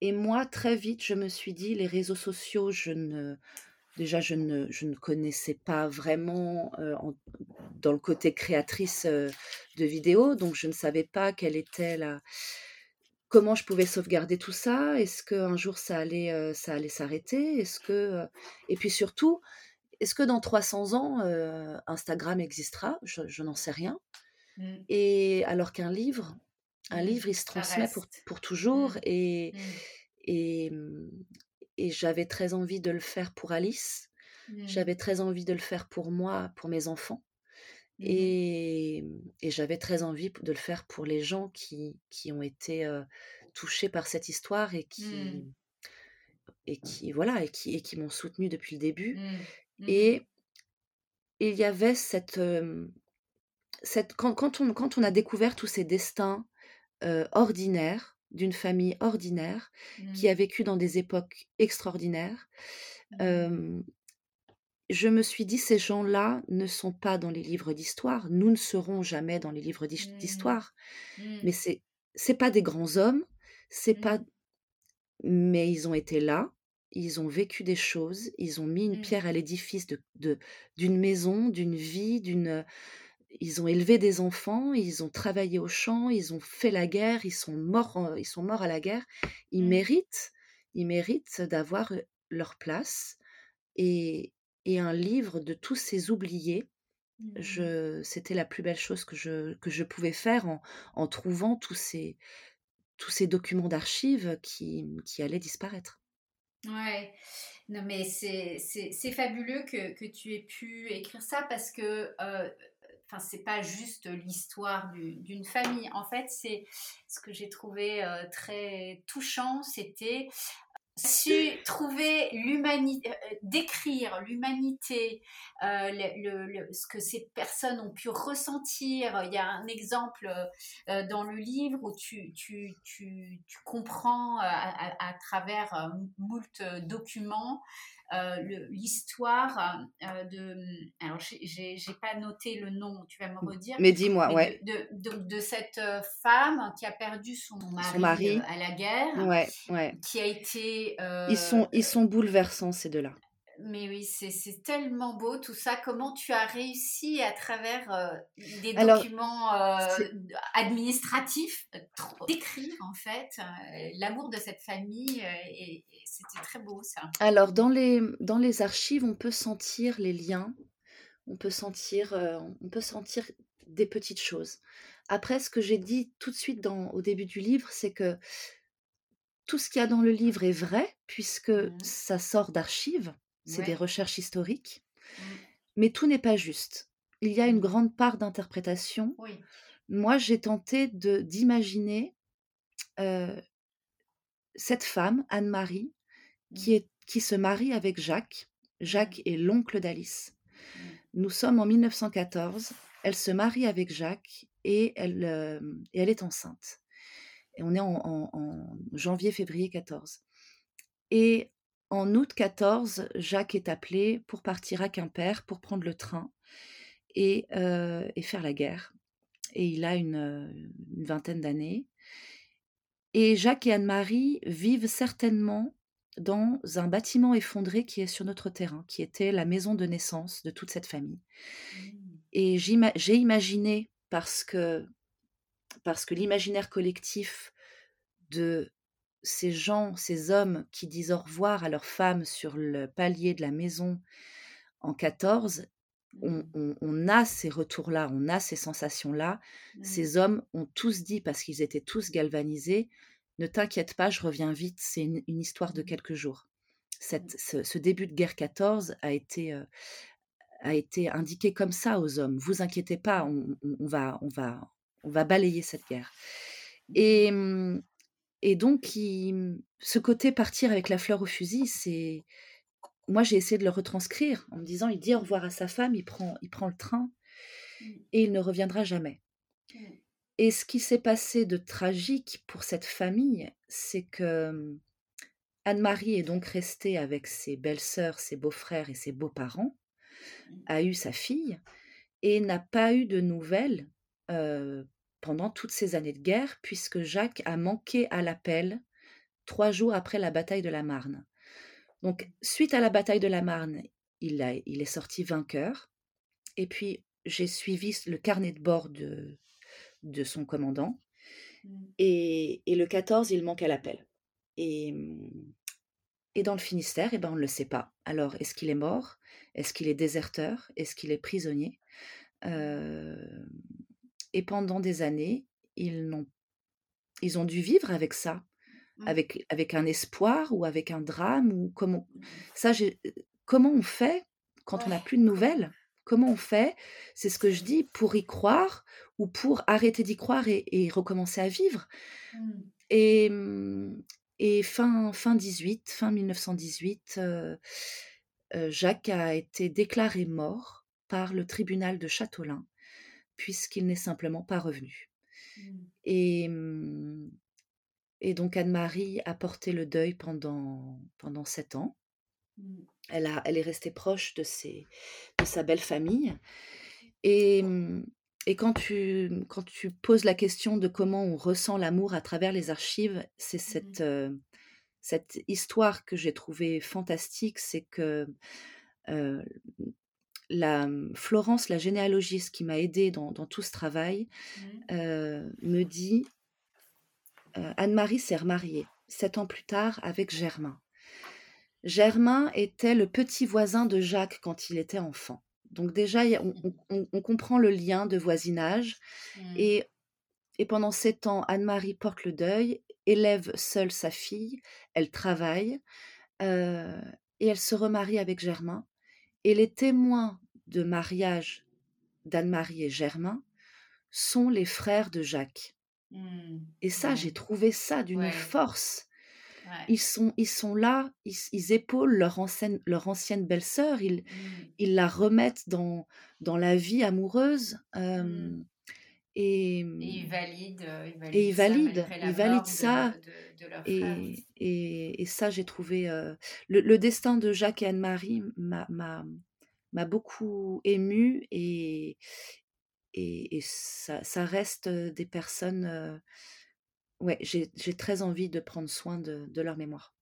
Et moi, très vite, je me suis dit, les réseaux sociaux, je ne, déjà, je ne, je ne connaissais pas vraiment euh, en- dans le côté créatrice euh, de vidéos, donc je ne savais pas quelle était la, comment je pouvais sauvegarder tout ça. Est-ce qu'un jour ça allait, euh, ça allait s'arrêter? Est-ce que, et puis surtout, est-ce que dans 300 ans, Instagram existera? Je, je n'en sais rien. Mmh. Et alors qu'un livre, un Mmh. livre, il se transmet pour, pour toujours. Mmh. Et, et, et j'avais très envie de le faire pour Alice. Mmh. J'avais très envie de le faire pour moi, pour mes enfants. Mmh. Et, et j'avais très envie de le faire pour les gens qui, qui ont été euh, touchés par cette histoire et qui, Mmh. et qui, voilà, et qui, et qui m'ont soutenu depuis le début. Et il y avait cette... euh, cette quand, quand, on, quand on a découvert tous ces destins euh, ordinaires, d'une famille ordinaire, qui Mmh. a vécu dans des époques extraordinaires, Mmh. euh, je me suis dit, ces gens-là ne sont pas dans les livres d'histoire, nous ne serons jamais dans les livres Mmh. d'histoire, Mmh. mais c'est c'est pas des grands hommes, c'est pas, mais ils ont été là, ils ont vécu des choses, ils ont mis une pierre à l'édifice de de- d'une maison, d'une vie, d'une ils ont élevé des enfants, ils ont travaillé au champ, ils ont fait la guerre, ils sont morts, en- ils sont morts à la guerre. Ils Mmh. méritent, ils méritent d'avoir euh, leur place. Et, et un livre de tous ces oubliés, Mmh. je, c'était la plus belle chose que je, que je pouvais faire en, en trouvant tous ces, tous ces documents d'archives qui, qui allaient disparaître. Ouais, non mais c'est fabuleux que, que tu aies pu écrire ça parce que euh, enfin c'est pas juste l'histoire du- d'une famille. En fait, c'est ce que j'ai trouvé euh, très touchant, c'était su trouver l'humanité, euh, décrire l'humanité, euh, le, ce que ces personnes ont pu ressentir. Il y a un exemple euh, dans le livre où tu, comprends euh, à, travers euh, moult documents euh, l'histoire euh, de. Alors, j'ai- pas noté le nom, tu vas me redire. Mais dis-moi, ouais. de, de, de- de cette euh, femme qui a perdu son mari, mari. euh, à la guerre, Ouais, ouais. qui a été. euh, Ils sont, ils sont bouleversants, ces deux-là. Mais oui, c'est tellement beau tout ça. Comment tu as réussi à travers euh, des Alors, documents euh, administratifs euh, d'écrire en fait euh, l'amour de cette famille et, et c'était très beau ça. Alors, dans les, dans les archives, on peut sentir les liens, on peut sentir, on peut sentir des petites choses. Après, ce que j'ai dit tout de suite dans, au début du livre, c'est que tout ce qu'il y a dans le livre est vrai, puisque Mhm. ça sort d'archives, c'est des recherches historiques, Mm. mais tout n'est pas juste. Il y a une grande part d'interprétation. Oui. Moi, j'ai tenté de d'imaginer euh, cette femme, Anne-Marie, qui, Mm. est, qui se marie avec Jacques. Jacques est l'oncle d'Alice. Nous sommes en 1914. Elle se marie avec Jacques et elle, euh, et elle est enceinte. Et on est en, en- en janvier-février 14. Et en août 14, Jacques est appelé pour partir à Quimper, pour prendre le train et, et faire la guerre. Et il a une, une vingtaine d'années. Et Jacques et Anne-Marie vivent certainement dans un bâtiment effondré qui est sur notre terrain, qui était la maison de naissance de toute cette famille. Mmh. Et j'ai imaginé, parce que, parce que l'imaginaire collectif de ces gens, ces hommes qui disent au revoir à leurs femmes sur le palier de la maison en 14, mmh. on, a ces retours-là, on a ces sensations-là. Mmh. Ces hommes ont tous dit, parce qu'ils étaient tous galvanisés, ne t'inquiète pas, je reviens vite, c'est une, histoire de quelques jours. Cette, ce, début de guerre 14 a été, a été indiqué comme ça aux hommes. Vous inquiétez pas, on, va, on, va, on va balayer cette guerre. Et, mmh, et donc, ce côté partir avec la fleur au fusil, c'est. Moi, j'ai essayé de le retranscrire en me disant il dit au revoir à sa femme, il prend, il prend le train mmh. et il ne reviendra jamais. Mmh. Et ce qui s'est passé de tragique pour cette famille, c'est que mmh, Anne-Marie est donc restée avec ses belles-sœurs, ses beaux-frères et ses beaux-parents, a eu sa fille et n'a pas eu de nouvelles pendant toutes ces années de guerre, puisque Jacques a manqué à l'appel trois jours après la bataille de la Marne. Donc, suite à la bataille de la Marne, il, a, il est sorti vainqueur. Et puis, j'ai suivi le carnet de bord de, de son commandant. Mmh. Et, et, le 14, il manque à l'appel. Et, et dans le Finistère, eh ben, on ne le sait pas. Alors, est-ce qu'il est mort? Est-ce qu'il est déserteur? Est-ce qu'il est prisonnier? Euh, et pendant des années, ils, ont, ils ont dû vivre avec ça, mmh. avec, avec un espoir ou avec un drame. ou comment, mmh. ça, comment on fait quand on n'a plus de nouvelles? Comment on fait? C'est ce que je dis pour y croire ou pour arrêter d'y croire et, recommencer à vivre? Mmh. Et, et fin, fin 18, fin 1918, euh, euh, Jacques a été déclaré mort par le tribunal de Châteaulin puisqu'il n'est simplement pas revenu. Mmh. Et, mmh, et donc Anne-Marie a porté le deuil pendant, pendant sept ans. Mmh. Elle, a, elle est restée proche de, ses, de sa belle famille. Et, et quand, tu, quand tu poses la question de comment on ressent l'amour à travers les archives, c'est cette, euh, cette histoire que j'ai trouvée fantastique, c'est que euh, la mmh, Florence, la généalogiste qui m'a aidée dans, tout ce travail, mmh. euh, me dit euh, Anne-Marie s'est remariée sept ans plus tard avec Germain. Germain était le petit voisin de Jacques quand il était enfant. Donc déjà, on, comprend le lien de voisinage. Mmh. Et, et pendant sept ans, Anne-Marie porte le deuil, élève seule sa fille, elle travaille, euh, et elle se remarie avec Germain. Et les témoins de mariage d'Anne-Marie et Germain sont les frères de Jacques. Mmh. Et ça, j'ai trouvé ça d'une force. Ils, sont, ils sont là, ils, épaulent leur ancienne, leur ancienne belle-sœur, ils, mmh. ils la remettent dans, dans la vie amoureuse. Mmh. Et, ils valident, et ils valident, ils valident ça. et, et, et, ça, j'ai trouvé le, destin de Jacques et Anne-Marie m'a beaucoup émue et, et, ça, ça, reste des personnes. ouais, j'ai très envie de prendre soin de, de leur mémoire.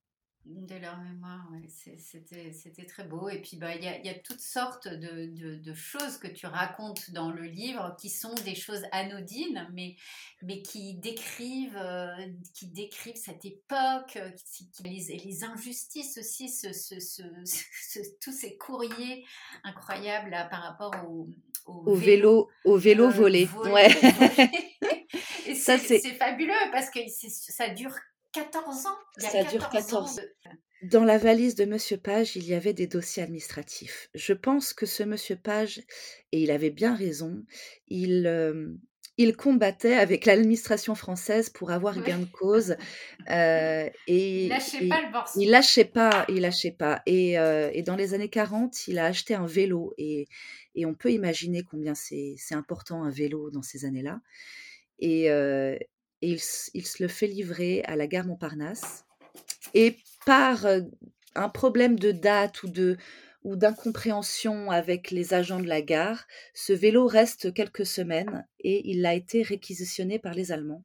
De leur mémoire, c'était très beau. Et puis, bah, il y, a, y, a, toutes sortes de, de, choses que tu racontes dans le livre qui sont des choses anodines, mais, mais qui, décrivent, euh, qui décrivent cette époque, euh, qui, les, les, injustices aussi, ce, *laughs* ce, tous ces courriers incroyables là, par rapport au, au, vélo, au vélo euh, volé. Ouais. *laughs* Et c'est fabuleux parce que ça dure 14 ans? Ça dure 14 ans. Dans la valise de Monsieur Page, il y avait des dossiers administratifs. Je pense que ce Monsieur Page, et il avait bien raison, il, il combattait avec l'administration française pour avoir gain de cause. Euh, et, il lâchait pas le morceau. Il lâchait pas, il lâchait pas. Et, euh, et, dans les années 40, il a acheté un vélo. Et, et on peut imaginer combien c'est important un vélo dans ces années-là. Et, euh, et il, se le fait livrer à la gare Montparnasse. Et par un problème de date ou de ou d'incompréhension avec les agents de la gare, ce vélo reste quelques semaines et il a été réquisitionné par les Allemands.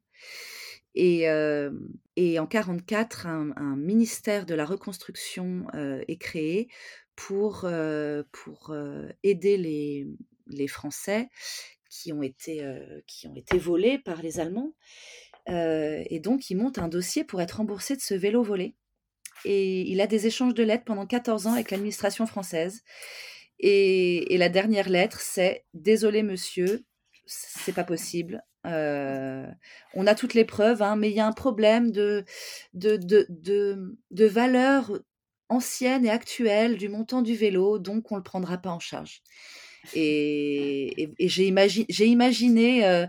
Et, euh, et en 1944, un, un, ministère de la reconstruction euh, est créé pour, euh, pour euh, aider les, les, Français qui ont, été, euh, qui ont été volés par les Allemands. Et donc, il monte un dossier pour être remboursé de ce vélo volé et il a des échanges de lettres pendant 14 ans avec l'administration française. Et, la dernière lettre, c'est Désolé monsieur, c'est pas possible. Euh, on a toutes les preuves, hein, mais il y a un problème de, de, de, de, de valeur ancienne et actuelle du montant du vélo, donc on ne le prendra pas en charge. Et, et, et j'ai imagi imaginé euh,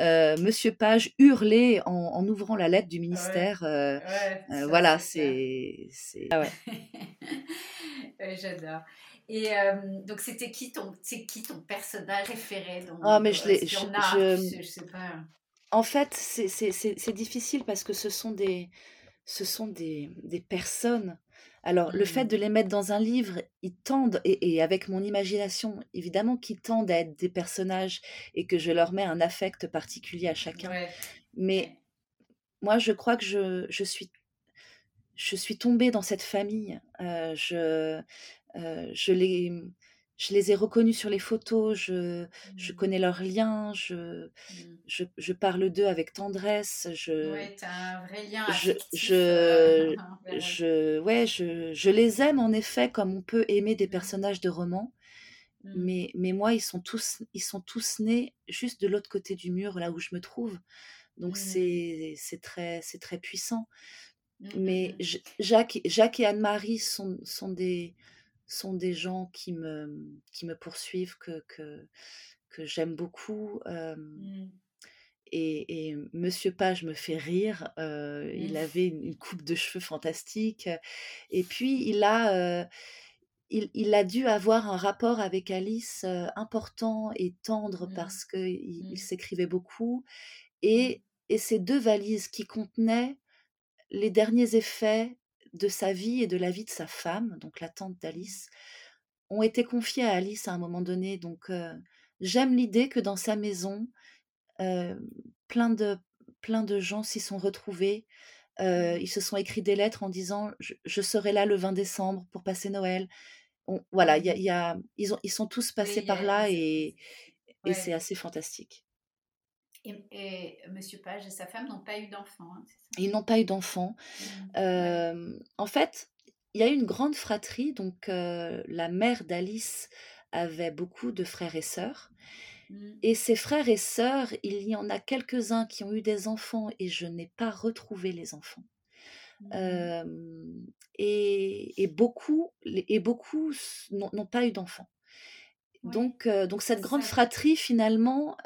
euh, Monsieur Page hurler en, en, ouvrant la lettre du ministère. Ouais. Ouais, euh, voilà, c'est. Ah *laughs* ouais. J'adore. Et euh, donc, c'était qui ton, c'est qui ton personnage préféré donc, Ah, mais je l'ai. Je, je, je, sais pas. En fait, c'est difficile parce que ce sont des, ce sont des, des personnes. Alors, mmh. le fait de les mettre dans un livre, ils tendent, et, et avec mon imagination, évidemment, qu'ils tendent à être des personnages et que je leur mets un affect particulier à chacun. Ouais. Mais moi, je crois que je, je suis je suis tombée dans cette famille. Euh, je, euh, je, les, je les ai reconnus sur les photos, je, mmh. je connais leurs liens, je, mmh. je, je, parle d'eux avec tendresse. Je, ouais, as un vrai lien je, je, *laughs* euh, je, ouais, je, je les aime en effet comme on peut aimer des personnages de romans. Mmh. Mais, mais moi, ils sont, tous, ils sont tous nés juste de l'autre côté du mur, là où je me trouve. Donc mmh. c'est très, très puissant. Mmh. Mais Jacques, Jacques et Anne-Marie sont, sont des, sont des gens qui me, qui me poursuivent, que, que, que j'aime beaucoup. Euh, mmh. et, et, Monsieur Page me fait rire. Euh, mmh. Il avait une, une, coupe de cheveux fantastique. Et puis, il a, euh, il, il, a dû avoir un rapport avec Alice important et tendre mmh. parce qu'il il, s'écrivait beaucoup. Et, et ces deux valises qui contenaient les derniers effets de sa vie et de la vie de sa femme, donc la tante d'Alice, ont été confiés à Alice à un moment donné. Donc euh, j'aime l'idée que dans sa maison, euh, plein, de, plein de gens s'y sont retrouvés. Euh, ils se sont écrits des lettres en disant je, je, serai là le 20 décembre pour passer Noël. On, voilà, y a, y a, ils, ont, ils sont tous passés par là et, ouais. et c'est assez fantastique. Et, et, Monsieur Page et sa femme n'ont pas eu d'enfants. Hein, Ils n'ont pas eu d'enfants. Mmh. Euh, en fait, il y a eu une grande fratrie. Donc, euh, la mère d'Alice avait beaucoup de frères et sœurs. Mmh. Et ces frères et sœurs, il y en a quelques-uns qui ont eu des enfants et je n'ai pas retrouvé les enfants. Mmh. Euh, et, et, beaucoup, et beaucoup n'ont pas eu d'enfants. Ouais. Donc, donc, cette grande fratrie, finalement,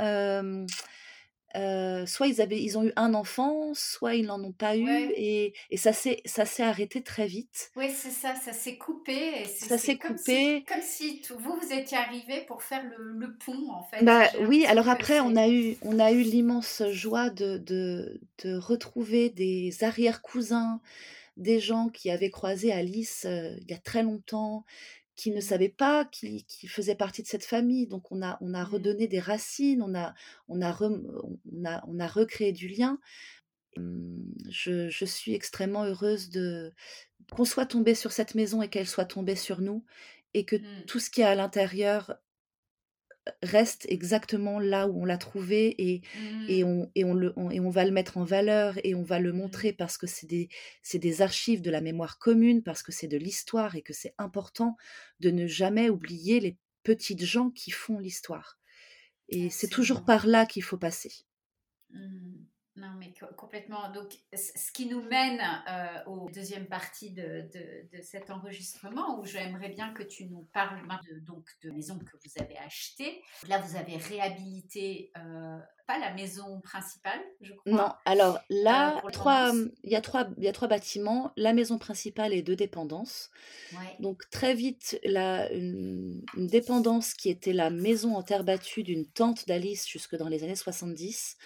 euh, soit ils, avaient, ils ont eu un enfant, soit ils n'en ont pas eu, ouais. et, et, ça s'est arrêté très vite. Oui, c'est ça, ça s'est coupé. ça s'est coupé. Si, comme si tout, vous, vous étiez arrivé pour faire le, le pont, en fait. Bah, oui, alors après, on a eu, on a eu l'immense joie de, de, de, retrouver des arrière-cousins, des gens qui avaient croisé Alice euh, il y a très longtemps, qui ne savaient pas qui, qui faisait partie de cette famille. Donc on a, on a redonné des racines, on a, on a, re, on a, on a recréé du lien. Je, je suis extrêmement heureuse de qu'on soit tombé sur cette maison et qu'elle soit tombée sur nous et que mmh. tout ce qui est à l'intérieur reste exactement là où on l'a trouvé et, mmh. et, on, et, on le, on, et on va le mettre en valeur et on va le montrer parce que c'est des, des archives de la mémoire commune, parce que c'est de l'histoire et que c'est important de ne jamais oublier les petites gens qui font l'histoire. Et c'est toujours par là qu'il faut passer. Mmh. Non, mais complètement. Donc, ce qui nous mène euh, aux deuxième partie de, de, de, cet enregistrement, où j'aimerais bien que tu nous parles de, donc, de maison que vous avez achetée. Là, vous avez réhabilité, euh, pas la maison principale, je crois. Non, alors là, euh, trois, il, y a trois, il y a trois bâtiments, la maison principale et deux dépendances. Ouais. Donc, très vite, la, une, une, dépendance qui était la maison en terre battue d'une tante d'Alice jusque dans les années 70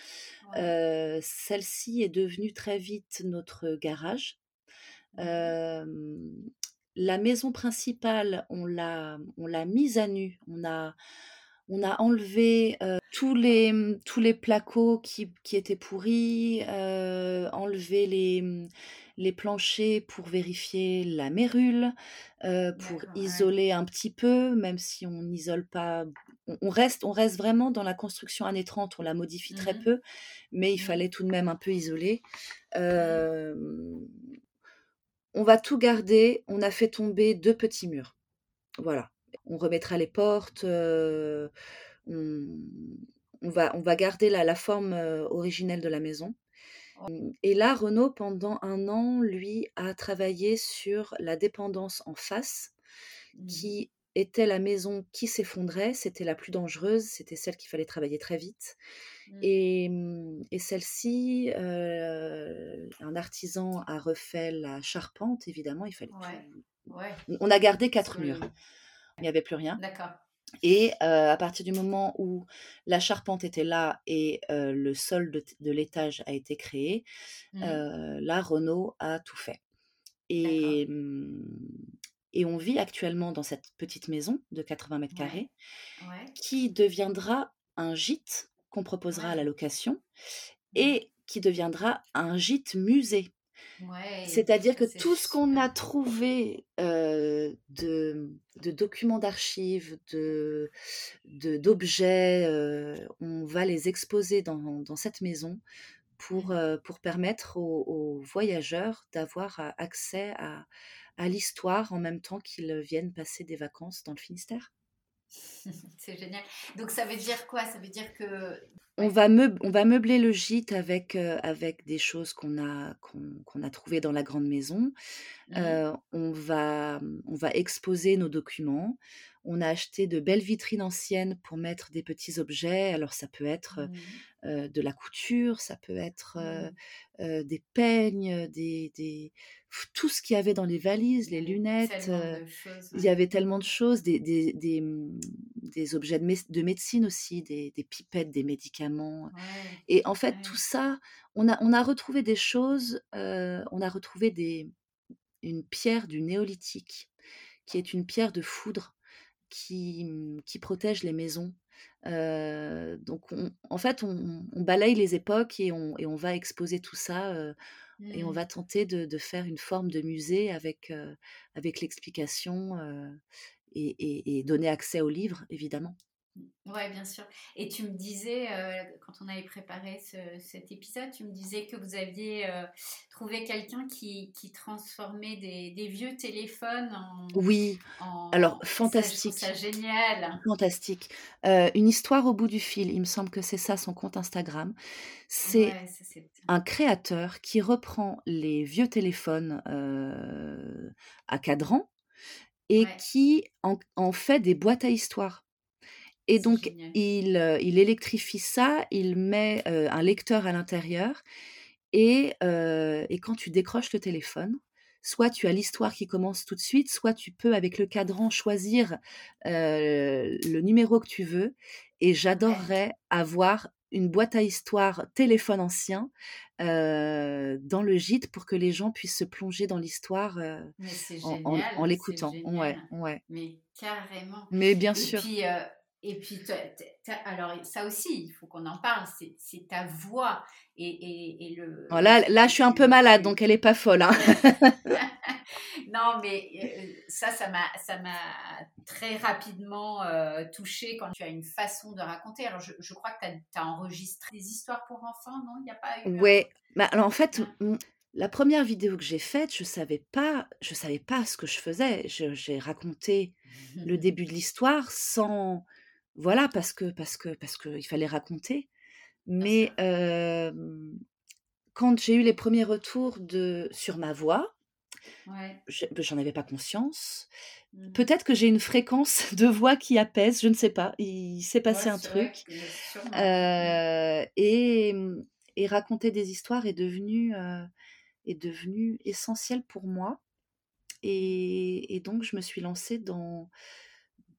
euh, Celle-ci est devenue très vite notre garage. Euh, la maison principale, on l'a, on l'a mise à nu. On a, on a enlevé tous les, tous les placos qui, qui étaient pourris, enlevé les, les planchers pour vérifier la mérule, pour isoler un petit peu, même si on n'isole pas. On, reste, on reste vraiment dans la construction années 30, on la modifie très Mmh peu, mais il Mmh. fallait tout de même un peu isoler. Mmh on va tout garder, on a fait tomber deux petits murs. Voilà. On remettra les portes, on, on, va, on va garder la, la forme originelle de la maison. Et là, Renaud, pendant un an, lui, a travaillé sur la dépendance en face, qui était la maison qui s'effondrait, c'était la plus dangereuse, c'était celle qu'il fallait travailler très vite. Mmh. Et, et celle-ci, euh, un artisan a refait la charpente, évidemment, il fallait Ouais, tout- ouais. On a gardé quatre murs, il n'y avait plus rien. D'accord. Et euh, à partir du moment où la charpente était là et euh, le sol de, de l'étage a été créé, Mmh. là, Renault a tout fait. Et, et on vit actuellement dans cette petite maison de 80 mètres Ouais. carrés Ouais. qui deviendra un gîte qu'on proposera à la location Mmh. et qui deviendra un gîte musée. C'est-à-dire que tout ce qu'on a trouvé euh, de, de documents d'archives, de, d'objets, euh, on va les exposer dans, dans cette maison pour, Mhm. euh, pour permettre aux, aux voyageurs d'avoir accès à, à l'histoire en même temps qu'ils viennent passer des vacances dans le Finistère? *laughs* c'est génial. Donc ça veut dire quoi? Ça veut dire que On va, meub- on va meubler le gîte avec, euh, avec des choses qu'on a, qu'on, a trouvées dans la grande maison. Mhm. Euh, on, va, on va exposer nos documents. On a acheté de belles vitrines anciennes pour mettre des petits objets. Alors ça peut être euh, de la couture, ça peut être euh, euh, des peignes, des, tout ce qu'il y avait dans les valises, les lunettes. euh, il y avait tellement de choses, des, des, des, hum, des objets de, mé- de médecine aussi, des, des pipettes, des médicaments. Ouais. Et en fait, Ouais. tout ça, on a, on a retrouvé des choses, euh, on a retrouvé des, une pierre du néolithique, qui est une pierre de foudre qui, mmh, qui protège les maisons. Euh, donc, on- en fait, on, on balaye les époques et on, et on va exposer tout ça et on Mhm. va tenter de, de faire une forme de musée avec, euh, avec l'explication euh, et, et- et donner accès aux livres, évidemment. Ouais, bien sûr. Et tu me disais, euh, quand on avait préparé ce- cet épisode, tu me disais que vous aviez euh, trouvé quelqu'un qui, qui transformait des, des vieux téléphones en... Oui, en- alors, ça, fantastique. ça génial. Fantastique. Euh, une histoire au bout du fil, il me semble que c'est ça son compte Instagram. C'est Ouais, ça, un créateur qui reprend les vieux téléphones à cadran et Ouais. qui en, en fait des boîtes à histoire. Et donc, il, euh, il électrifie ça, il met euh, un lecteur à l'intérieur, et, euh, et quand tu décroches le téléphone, soit tu as l'histoire qui commence tout de suite, soit tu peux, avec le cadran, choisir le numéro que tu veux. Et j'adorerais avoir une boîte à histoire téléphone ancien euh, dans le gîte pour que les gens puissent se plonger dans l'histoire euh, en, l'écoutant. Ouais, ouais. Mais carrément. Mais bien Et sûr. puis, euh, et puis alors ça aussi, il faut qu'on en parle, c'est ta voix et, et, et le... Oh, là, là, je suis un peu malade, donc elle est pas folle. Hein. *laughs* non, mais euh, ça, ça m'a, très rapidement euh, touchée quand tu as une façon de raconter. Alors, je, je crois que tu as, enregistré des histoires pour enfants, non? Il n'y a pas eu. un- Ouais. Bah, alors en fait, m- la première vidéo que j'ai faite, je savais pas, je savais pas ce que je faisais. J'ai raconté le *laughs* début de l'histoire sans, voilà, parce que parce que parce que il fallait raconter. Mais euh, quand j'ai eu les premiers retours de sur ma voix, Ouais. je- j'en avais pas conscience. Mhm. Peut-être que j'ai une fréquence de voix qui apaise, je ne sais pas. Il s'est passé Ouais, un truc. Euh, et, et raconter des histoires est devenu, euh, est devenu essentiel pour moi. Et, et donc, je me suis lancée dans,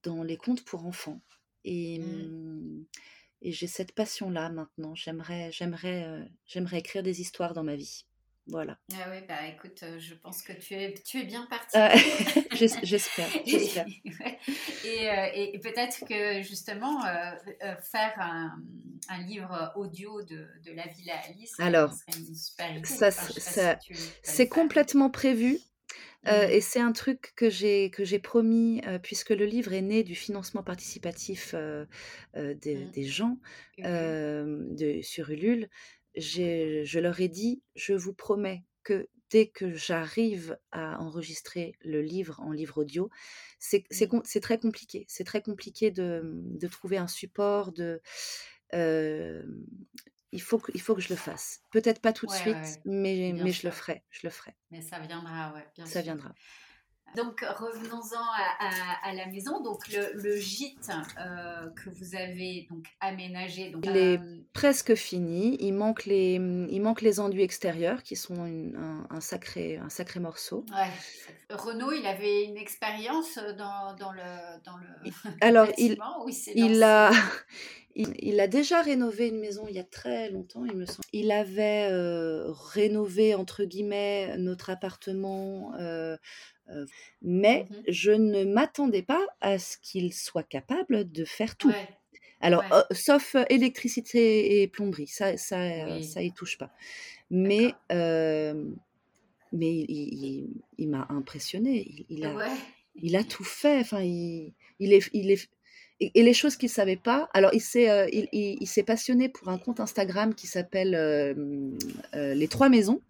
dans les contes pour enfants. Et, Mm. et j'ai cette passion-là maintenant. J'aimerais, j'aimerais, euh, j'aimerais écrire des histoires dans ma vie. Voilà. Ah oui, bah écoute, je pense que tu es, tu es bien parti. *laughs* *laughs* j'espère, j'espère. *laughs* Et, et, peut-être que justement, faire un, un, livre audio de, de La Villa Alice, Alors, ça, ça, c'est complètement prévu. Euh, mmh. et c'est un truc que j'ai que j'ai promis, euh, puisque le livre est né du financement participatif euh, mmh. des, gens de, sur Ulule. Je leur ai dit, je vous promets que dès que j'arrive à enregistrer le livre en livre audio, c'est mmh. très compliqué. C'est très compliqué de, de, trouver un support, de, il faut que, il faut que je le fasse. Peut-être pas tout de suite, mais, mais je le ferai, je le ferai. Mais ça viendra, ouais, bien Ça viendra. Donc revenons-en à, la maison. Donc le, gîte euh, que vous avez donc aménagé. Donc, il est euh, presque fini. Il manque les, il manque les enduits extérieurs qui sont un, sacré, un sacré morceau. Ouais. Renaud, il avait une expérience dans, dans, le, dans le. Alors *laughs* il, il a. Il, a déjà rénové une maison il y a très longtemps, il me semble. Il avait euh, rénové, entre guillemets, notre appartement, euh, euh, mais mmh je ne m'attendais pas à ce qu'il soit capable de faire tout. Alors, sauf électricité et plomberie, ça, ça, ça y touche pas. Mais, mais il, il, m'a impressionné. Il, a, il a tout fait. Enfin, il, il est, il est, et, les choses qu'il ne savait pas. Alors, il s'est, euh, il, il, s'est passionné pour un compte Instagram qui s'appelle euh, euh, Les Trois Maisons.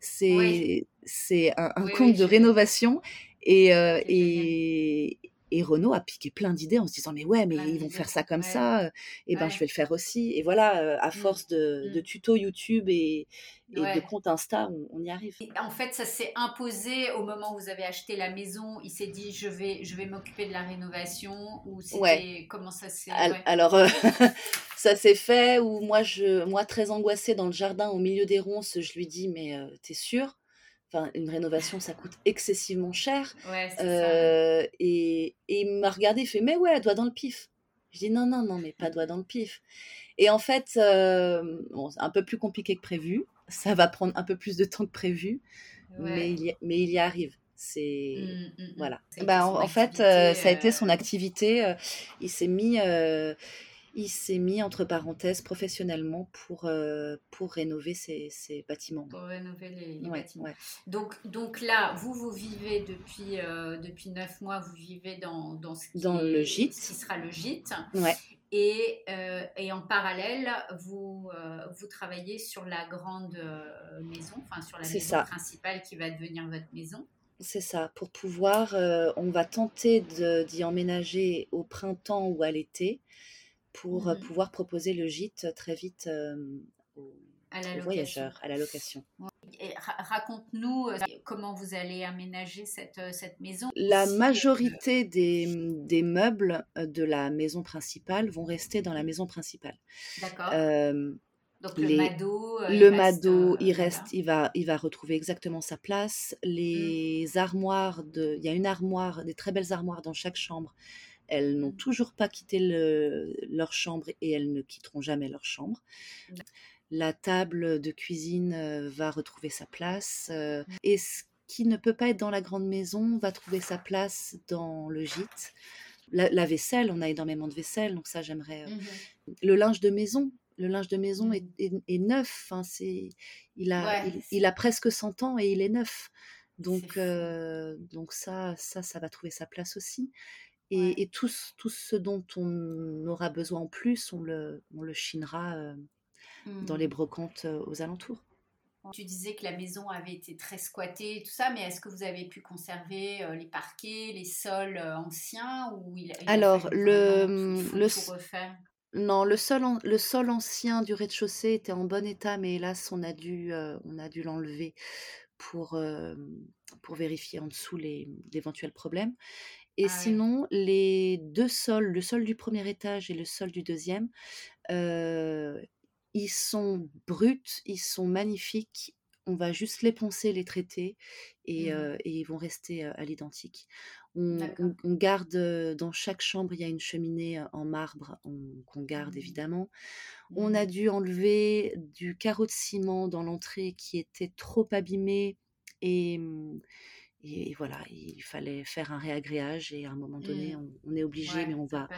C'est, c'est un, compte de rénovation. Et, et, et Renault a piqué plein d'idées en se disant mais ouais mais ils vont faire ça comme ça et ben je vais le faire aussi. Et voilà à mmh. force de, de mmh. tutos YouTube et, et de comptes Insta on, y arrive. En fait ça s'est imposé au moment où vous avez acheté la maison. Il s'est dit je vais je vais m'occuper de la rénovation ou c'était comment ça s'est alors *laughs* ça s'est fait où moi je moi très angoissée dans le jardin au milieu des ronces je lui dis mais t'es sûr Enfin, une rénovation, ça coûte excessivement cher. Euh, et, il m'a regardé, il fait Mais ouais, doigt dans le pif. Je dis Non, non, non, mais pas doigt dans le pif. Et en fait, euh, c'est un peu plus compliqué que prévu. Ça va prendre un peu plus de temps que prévu. Mais, il y, mais il y arrive. C'est. Mmh, mmh, mmh. voilà. Bah, en, fait, euh, ça a été son activité. il s'est mis il s'est mis entre parenthèses professionnellement pour, euh, pour rénover ses, bâtiments. Pour rénover les, bâtiments. Donc, donc là, vous, vous vivez depuis, euh, depuis 9 mois, vous vivez dans, dans, ce, qui dans le gîte. Ce qui sera le gîte. Ouais. Et, euh, et, en parallèle, vous, vous travaillez sur la grande maison, enfin sur la maison principale qui va devenir votre maison. C'est ça, pour pouvoir, on va tenter d'y emménager au printemps ou à l'été pour mmh pouvoir proposer le gîte très vite aux, voyageurs, à la location. Raconte-nous comment vous allez aménager cette, cette maison. La majorité des, des, meubles de la maison principale vont rester dans la maison principale. D'accord. donc le mado, le il mado, reste, il reste, il va, il va retrouver exactement sa place. Mmh. Les armoires de, il y a une armoire, des très belles armoires dans chaque chambre elles n'ont toujours pas quitté leur chambre et elles ne quitteront jamais leur chambre. La table de cuisine euh, va retrouver sa place. Euh, et ce qui ne peut pas être dans la grande maison va trouver sa place dans le gîte. La, vaisselle, on a énormément de vaisselle, donc ça j'aimerais. Euh, mmh le linge de maison, le linge de maison mmh. est, neuf. C'est, il a, il, a presque 100 ans et il est neuf. Donc, donc ça, ça, ça va trouver sa place aussi. Et, tout, ce dont on aura besoin en plus, on le, on le chinera dans les mmh. brocantes aux alentours. Tu disais que la maison avait été très squattée, tout ça, mais est-ce que vous avez pu conserver les parquets, les sols anciens ou il, Alors, le, non, le sol, le sol ancien du rez-de-chaussée était en bon état, mais hélas, on a dû, on a dû l'enlever pour, pour vérifier en dessous l'éventuel problème. Et ah sinon, les deux sols, le sol du premier étage et le sol du deuxième, ils sont bruts, ils sont magnifiques. on va juste les poncer, les traiter et, Mmh. et ils vont rester à l'identique. On, D'accord. on- on garde dans chaque chambre, il y a une cheminée en marbre on- qu'on garde Mmh. évidemment. On a Mmh. dû enlever du carreau de ciment dans l'entrée qui était trop abîmé et, et voilà, il fallait faire un réagréage et à un moment donné, Mmh. on, on est obligé, Ouais, mais on va,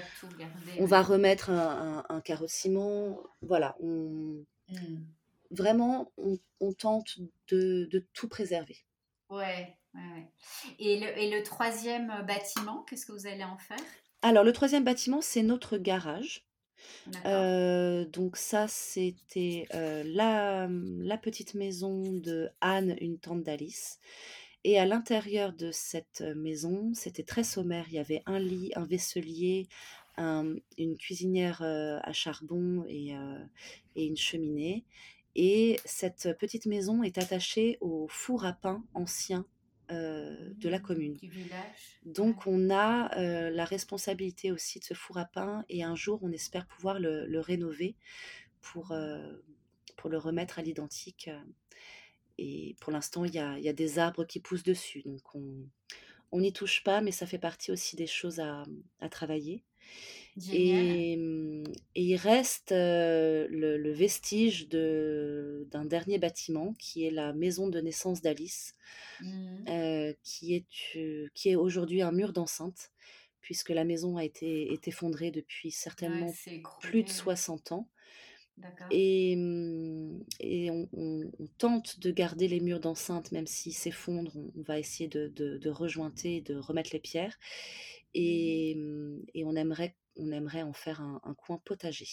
on va remettre un, un- un carreau de ciment. Voilà, on, Mmh. vraiment, on, on tente de, de tout préserver. Ouais, ouais, ouais. Et le, et le troisième euh, bâtiment, qu'est-ce que vous allez en faire? Alors, le troisième bâtiment, c'est notre garage. Euh, donc ça, c'était euh, la, la petite maison de Anne, une tante d'Alice. Et à l'intérieur de cette maison, c'était très sommaire. Il y avait un lit, un vaisselier, un- une cuisinière à charbon et, et une cheminée. Et cette petite maison est attachée au four à pain ancien euh, de la Mmh, commune. Du village. Donc on a euh, la responsabilité aussi de ce four à pain et un jour on espère pouvoir le, le rénover pour, euh, pour le remettre à l'identique. Et pour l'instant, il y a, il y a des arbres qui poussent dessus, donc on n'y touche pas, mais ça fait partie aussi des choses à, à travailler. Génial. Et, et il reste euh, le, le vestige de- d'un dernier bâtiment qui est la maison de naissance d'Alice, Mmh. euh, qui est, euh, qui est aujourd'hui un mur d'enceinte, puisque la maison a été est effondrée depuis certainement plus de ouais. 60 ans. Et, et on, on- on tente de garder les murs d'enceinte, même s'ils s'effondrent, on, on va essayer de, de, de rejointer, de remettre les pierres. Et, et on, aimerait, on aimerait en faire un, un coin potager.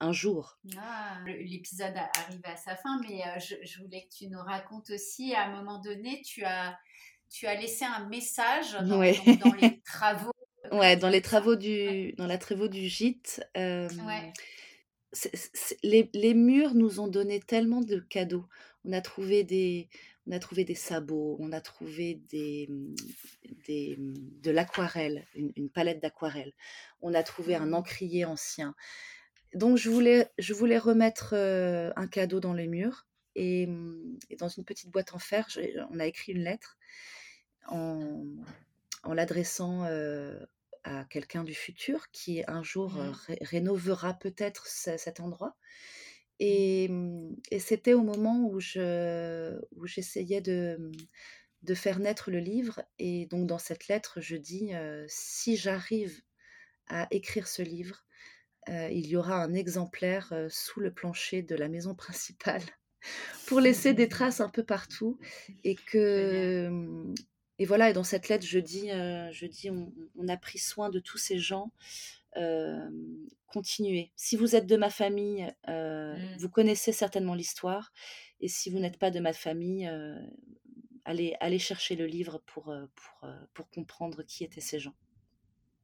Un jour. Ah, l'épisode arrive à sa fin, mais euh, je, je voulais que tu nous racontes aussi, à un moment donné, tu as, tu as laissé un message *laughs* dans, Ouais. donc dans les *laughs* travaux. Ouais, dans les travaux du, dans la travaux du gîte, euh, Ouais. Les, les murs nous ont donné tellement de cadeaux. On a trouvé des, on a trouvé des sabots, on a trouvé des, des, de l'aquarelle, une, une palette d'aquarelle. On a trouvé un Mhm. encrier ancien. Donc je voulais, je voulais remettre euh, un cadeau dans les murs et, et dans une petite boîte en fer, on a écrit une lettre en, en l'adressant euh, à quelqu'un du futur qui un jour euh, ré- rénovera peut-être ce- cet endroit. Et, hum, et c'était au moment où je où j'essayais de, de faire naître le livre. Et donc dans cette lettre, je dis euh, si j'arrive à écrire ce livre, euh, il y aura un exemplaire euh, sous le plancher de la maison principale *laughs* pour laisser des *laughs* traces un peu partout et que et voilà et dans cette lettre je dis euh, je dis on, on a pris soin de tous ces gens euh, continuez. Si vous êtes de ma famille euh, Mm. vous connaissez certainement l'histoire. Et si vous n'êtes pas de ma famille allez allez chercher le livre pour pour, pour comprendre qui étaient ces gens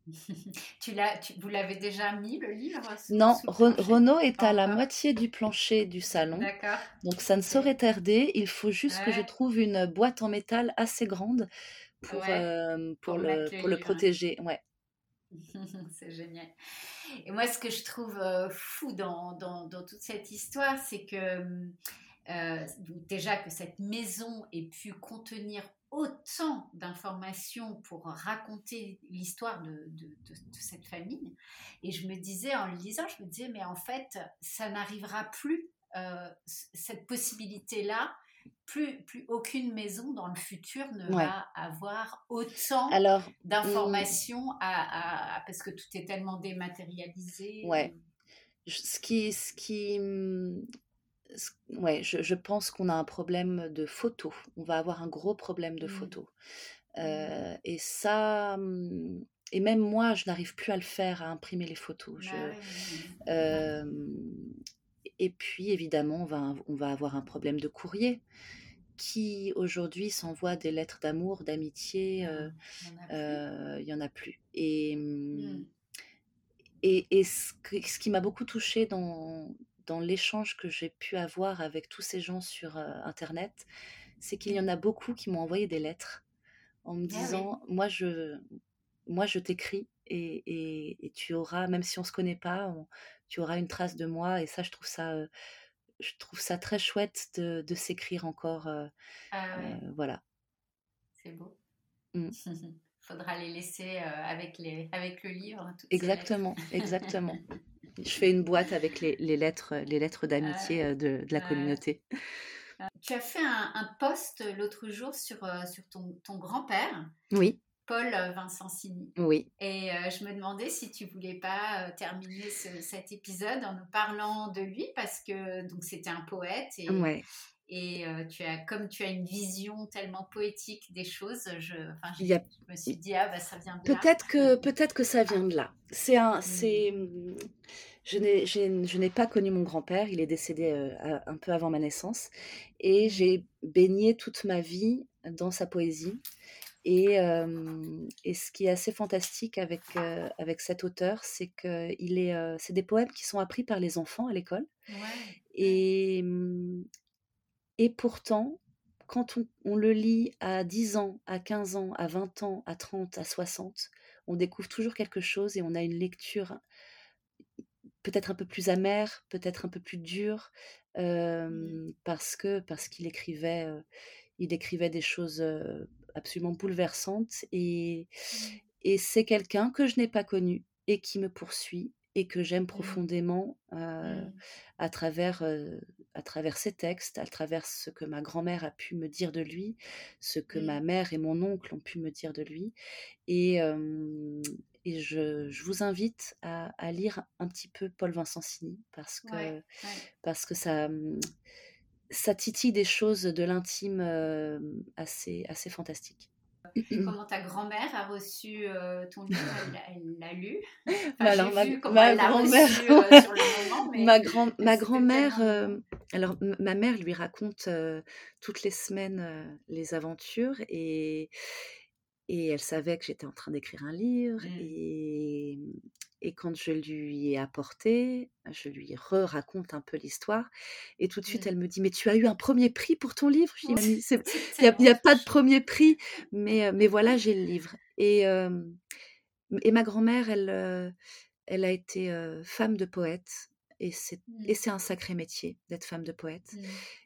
*laughs* Tu l'as, tu- vous l'avez déjà mis le livre non Re- Renaud est à la moitié du plancher du salon D'accord. Donc ça ne saurait tarder. Il faut juste que je trouve une boîte en métal assez grande pour, Ouais. euh, pour, Pour le, pour le livre. protéger. Ouais. *laughs* C'est génial. Et moi, ce que je trouve euh, fou dans, dans, dans toute cette histoire, c'est que euh, déjà que cette maison ait pu contenir autant d'informations pour raconter l'histoire de, de, de- de cette famille. Et je me disais, en le lisant, je me disais, mais en fait, ça n'arrivera plus, euh, cette possibilité-là. Plus, plus aucune maison dans le futur ne Ouais. va avoir autant Alors, mm, d'informations à, à- parce que tout est tellement dématérialisé. Ouais. ce qui, ce qui, mm, ce- ouais, je, je pense qu'on a un problème de photos. On va avoir un gros problème de Mm. photos. Euh, et ça, mm, et même moi, je n'arrive plus à le faire, à imprimer les photos. Bah Je. Euh, et puis, évidemment, on va, on va avoir un problème de courrier. Qui aujourd'hui s'envoie des lettres d'amour, d'amitié, euh, il y en a plus. euh, en a plus. Et, et, et ce, que- ce qui m'a beaucoup touchée dans, dans l'échange que j'ai pu avoir avec tous ces gens sur euh, Internet, c'est qu'il y en a beaucoup qui m'ont envoyé des lettres en me Ah oui. disant, moi je, moi je t'écris et, et- et tu auras, même si on se connaît pas, on- tu auras une trace de moi. Et ça, je trouve ça, euh, je trouve ça très chouette de, de s'écrire encore. Ah ouais, voilà. c'est beau. Mm. *laughs* Faudra les laisser avec, les, avec le livre. Exactement, exactement. *laughs* Je fais une boîte avec les, les lettres, les lettres d'amitié euh, de, de la communauté. Tu as fait un, un post l'autre jour sur, euh, sur ton, ton grand-père, Oui, Paul Vincencini. oui. Et euh, je me demandais si tu voulais pas euh, terminer ce- cet épisode en nous parlant de lui, parce que donc c'était un poète et, Ouais. Et euh, tu as, comme tu as une vision tellement poétique des choses, je, enfin, Il y a je me suis dit, ah bah ça vient de là. Peut-être que, peut-être que ça vient de là. C'est un, Mm. c'est, je n'ai, je n'ai pas connu mon grand-père, il est décédé euh, un peu avant ma naissance, et j'ai baigné toute ma vie dans sa poésie. Et, euh, et ce qui est assez fantastique avec, euh, avec cet auteur, c'est que il est, euh, c'est des poèmes qui sont appris par les enfants à l'école. Ouais, Et, et pourtant, quand on, on le lit à 10 ans, à 15 ans, à 20 ans, à 30, à 60, on découvre toujours quelque chose et on a une lecture peut-être un peu plus amère, peut-être un peu plus dure, euh, parce que parce qu'il écrivait, euh, il écrivait des choses euh, absolument bouleversantes et, et c'est quelqu'un que je n'ai pas connu et qui me poursuit et que j'aime profondément à travers à travers ses textes, à travers ce que ma grand-mère a pu me dire de lui, ce que ma Mm. mère et mon oncle ont pu me dire de lui. Et, euh, et je, je vous invite à, à lire un petit peu Paul Vincencini parce que, Ouais, ouais. parce que ça, hum, ça titille des choses de l'intime assez, assez fantastiques. Comment ta grand-mère a reçu euh, ton livre? Elle l'a- lu? *laughs* Enfin, Alors, ma, grand-mère, euh, *laughs* ma, grand, ma c'était grand-mère, euh, alors ma mère lui raconte toutes les semaines les aventures et, et elle savait que j'étais en train d'écrire un livre Mm. et, et quand je lui ai apporté, je lui re-raconte un peu l'histoire et tout de suite Mm. elle me dit mais tu as eu un premier prix pour ton livre? Je dis il n'y a, pas de premier prix mais, mais voilà j'ai le livre et, euh, et ma grand-mère elle, elle a été euh, femme de poète et c'est et c'est un sacré métier d'être femme de poète. Mm.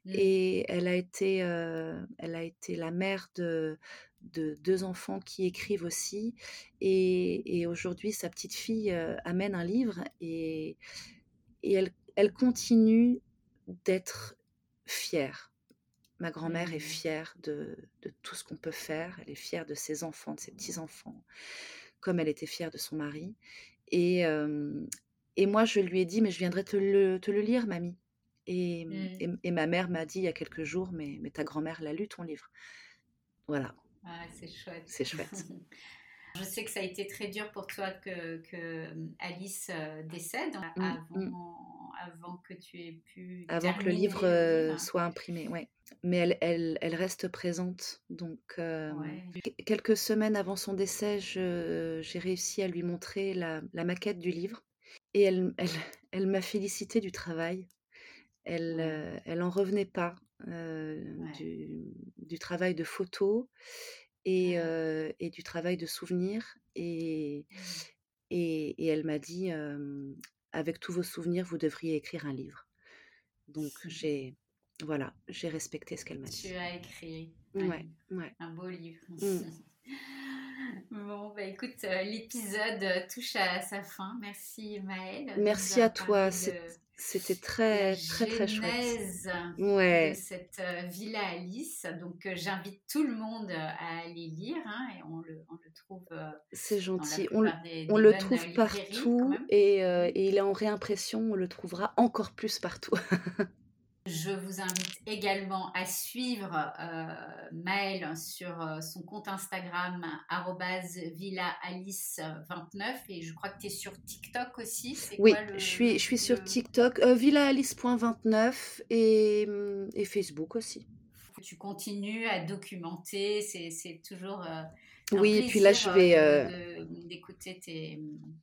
Mm. Et elle a été, euh, elle a été la mère de, de deux enfants qui écrivent aussi. Et, et aujourd'hui, sa petite fille euh, amène un livre et, et elle, elle continue d'être fière. Ma grand-mère est fière de, de tout ce qu'on peut faire. Elle est fière de ses enfants, de ses petits-enfants, comme elle était fière de son mari. Et, euh, et moi, je lui ai dit, mais je viendrai te le, te le lire, mamie. Et, Mm. et, et ma mère m'a dit il y a quelques jours, mais, mais ta grand-mère l'a lu ton livre. Voilà, Ah, c'est chouette. c'est chouette. *laughs* Je sais que ça a été très dur pour toi que, que euh, Alice décède mm. avant, avant que tu aies pu Avant que le livre le livre. soit imprimé, ouais. Mais elle, elle, elle reste présente. Donc, euh, Ouais. quelques semaines avant son décès, j'ai réussi à lui montrer la, la maquette du livre. Et elle, elle, elle m'a félicité du travail. Elle, euh, elle en revenait pas euh, Ouais. du, du travail de photo et, Ouais. euh, et du travail de souvenir. Et, Mm. et, et elle m'a dit, avec tous vos souvenirs, vous devriez écrire un livre. Donc j'ai, voilà, j'ai respecté ce qu'elle m'a Tu dit. as écrit un Ouais, livre, ouais. un beau livre. Mm. *laughs* *laughs* Bon, bah écoute, euh, l'épisode euh, touche à sa fin. Merci Maëlle. Merci à toi. C'était très, très, très chouette. de Ouais, cette euh, Villa Alice. Donc, euh, j'invite tout le monde à aller lire hein, et on le, on le trouve c'est gentil. On, le- plupart des, on des le bonnes trouve partout et il est en réimpression. On le trouvera encore plus partout. *laughs* Je vous invite également à suivre euh, Maëlle sur euh, son compte Instagram villaalice29 et je crois que tu es sur TikTok aussi. Oui, quoi le, je suis, je suis sur TikTok, euh, villaalice.29 et, hum, et Facebook aussi. Tu continues à documenter, c'est toujours euh, un Oui, et puis là, je vais. euh, euh, d'écouter tes,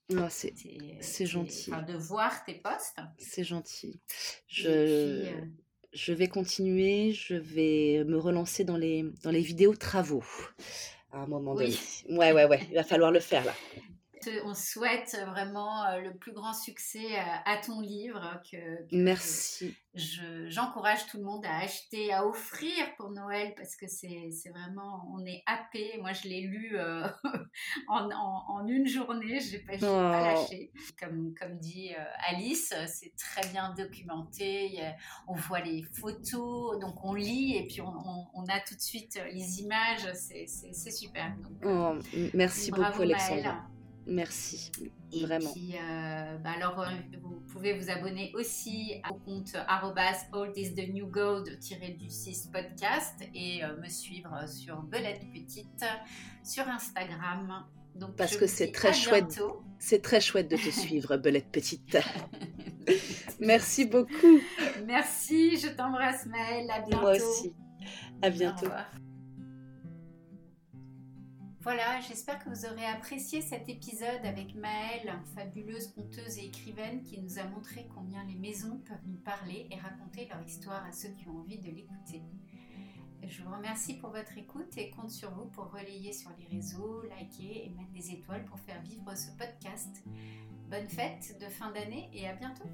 non, c'est gentil. enfin, de voir tes posts. c'est gentil. Je, puis, je vais continuer, je vais me relancer dans les, dans les vidéos travaux à un moment donné. oui. Ouais, ouais, ouais, il va falloir le faire là. On souhaite vraiment euh, le plus grand succès à, ton livre. Que, Merci. J'encourage tout le monde à acheter, à offrir pour Noël parce que c'est vraiment, on est happé. Moi, je l'ai lu euh, *laughs* en, une journée, je n'ai pas, pas, oh. lâché. Comme, comme dit euh, Alice, c'est très bien documenté. on voit les photos, donc on lit et puis on, a tout de suite les images. C'est super. Oh, merci beaucoup, Alexandre. Merci, et vraiment. Puis, euh, bah alors, euh, vous pouvez vous abonner aussi au compte arrobas is the new gold du 6 podcast et euh, me suivre sur Belette Petite sur Instagram. Donc, Parce que c'est très chouette. C'est très chouette de te *laughs* suivre, Belette Petite. *laughs* Merci beaucoup. Merci, je t'embrasse Maëlle, à bientôt. Moi aussi. À bientôt. Voilà, j'espère que vous aurez apprécié cet épisode avec Maëlle, fabuleuse conteuse et écrivaine qui nous a montré combien les maisons peuvent nous parler et raconter leur histoire à ceux qui ont envie de l'écouter. Je vous remercie pour votre écoute et compte sur vous pour relayer sur les réseaux, liker et mettre des étoiles pour faire vivre ce podcast. Bonne fête de fin d'année et à bientôt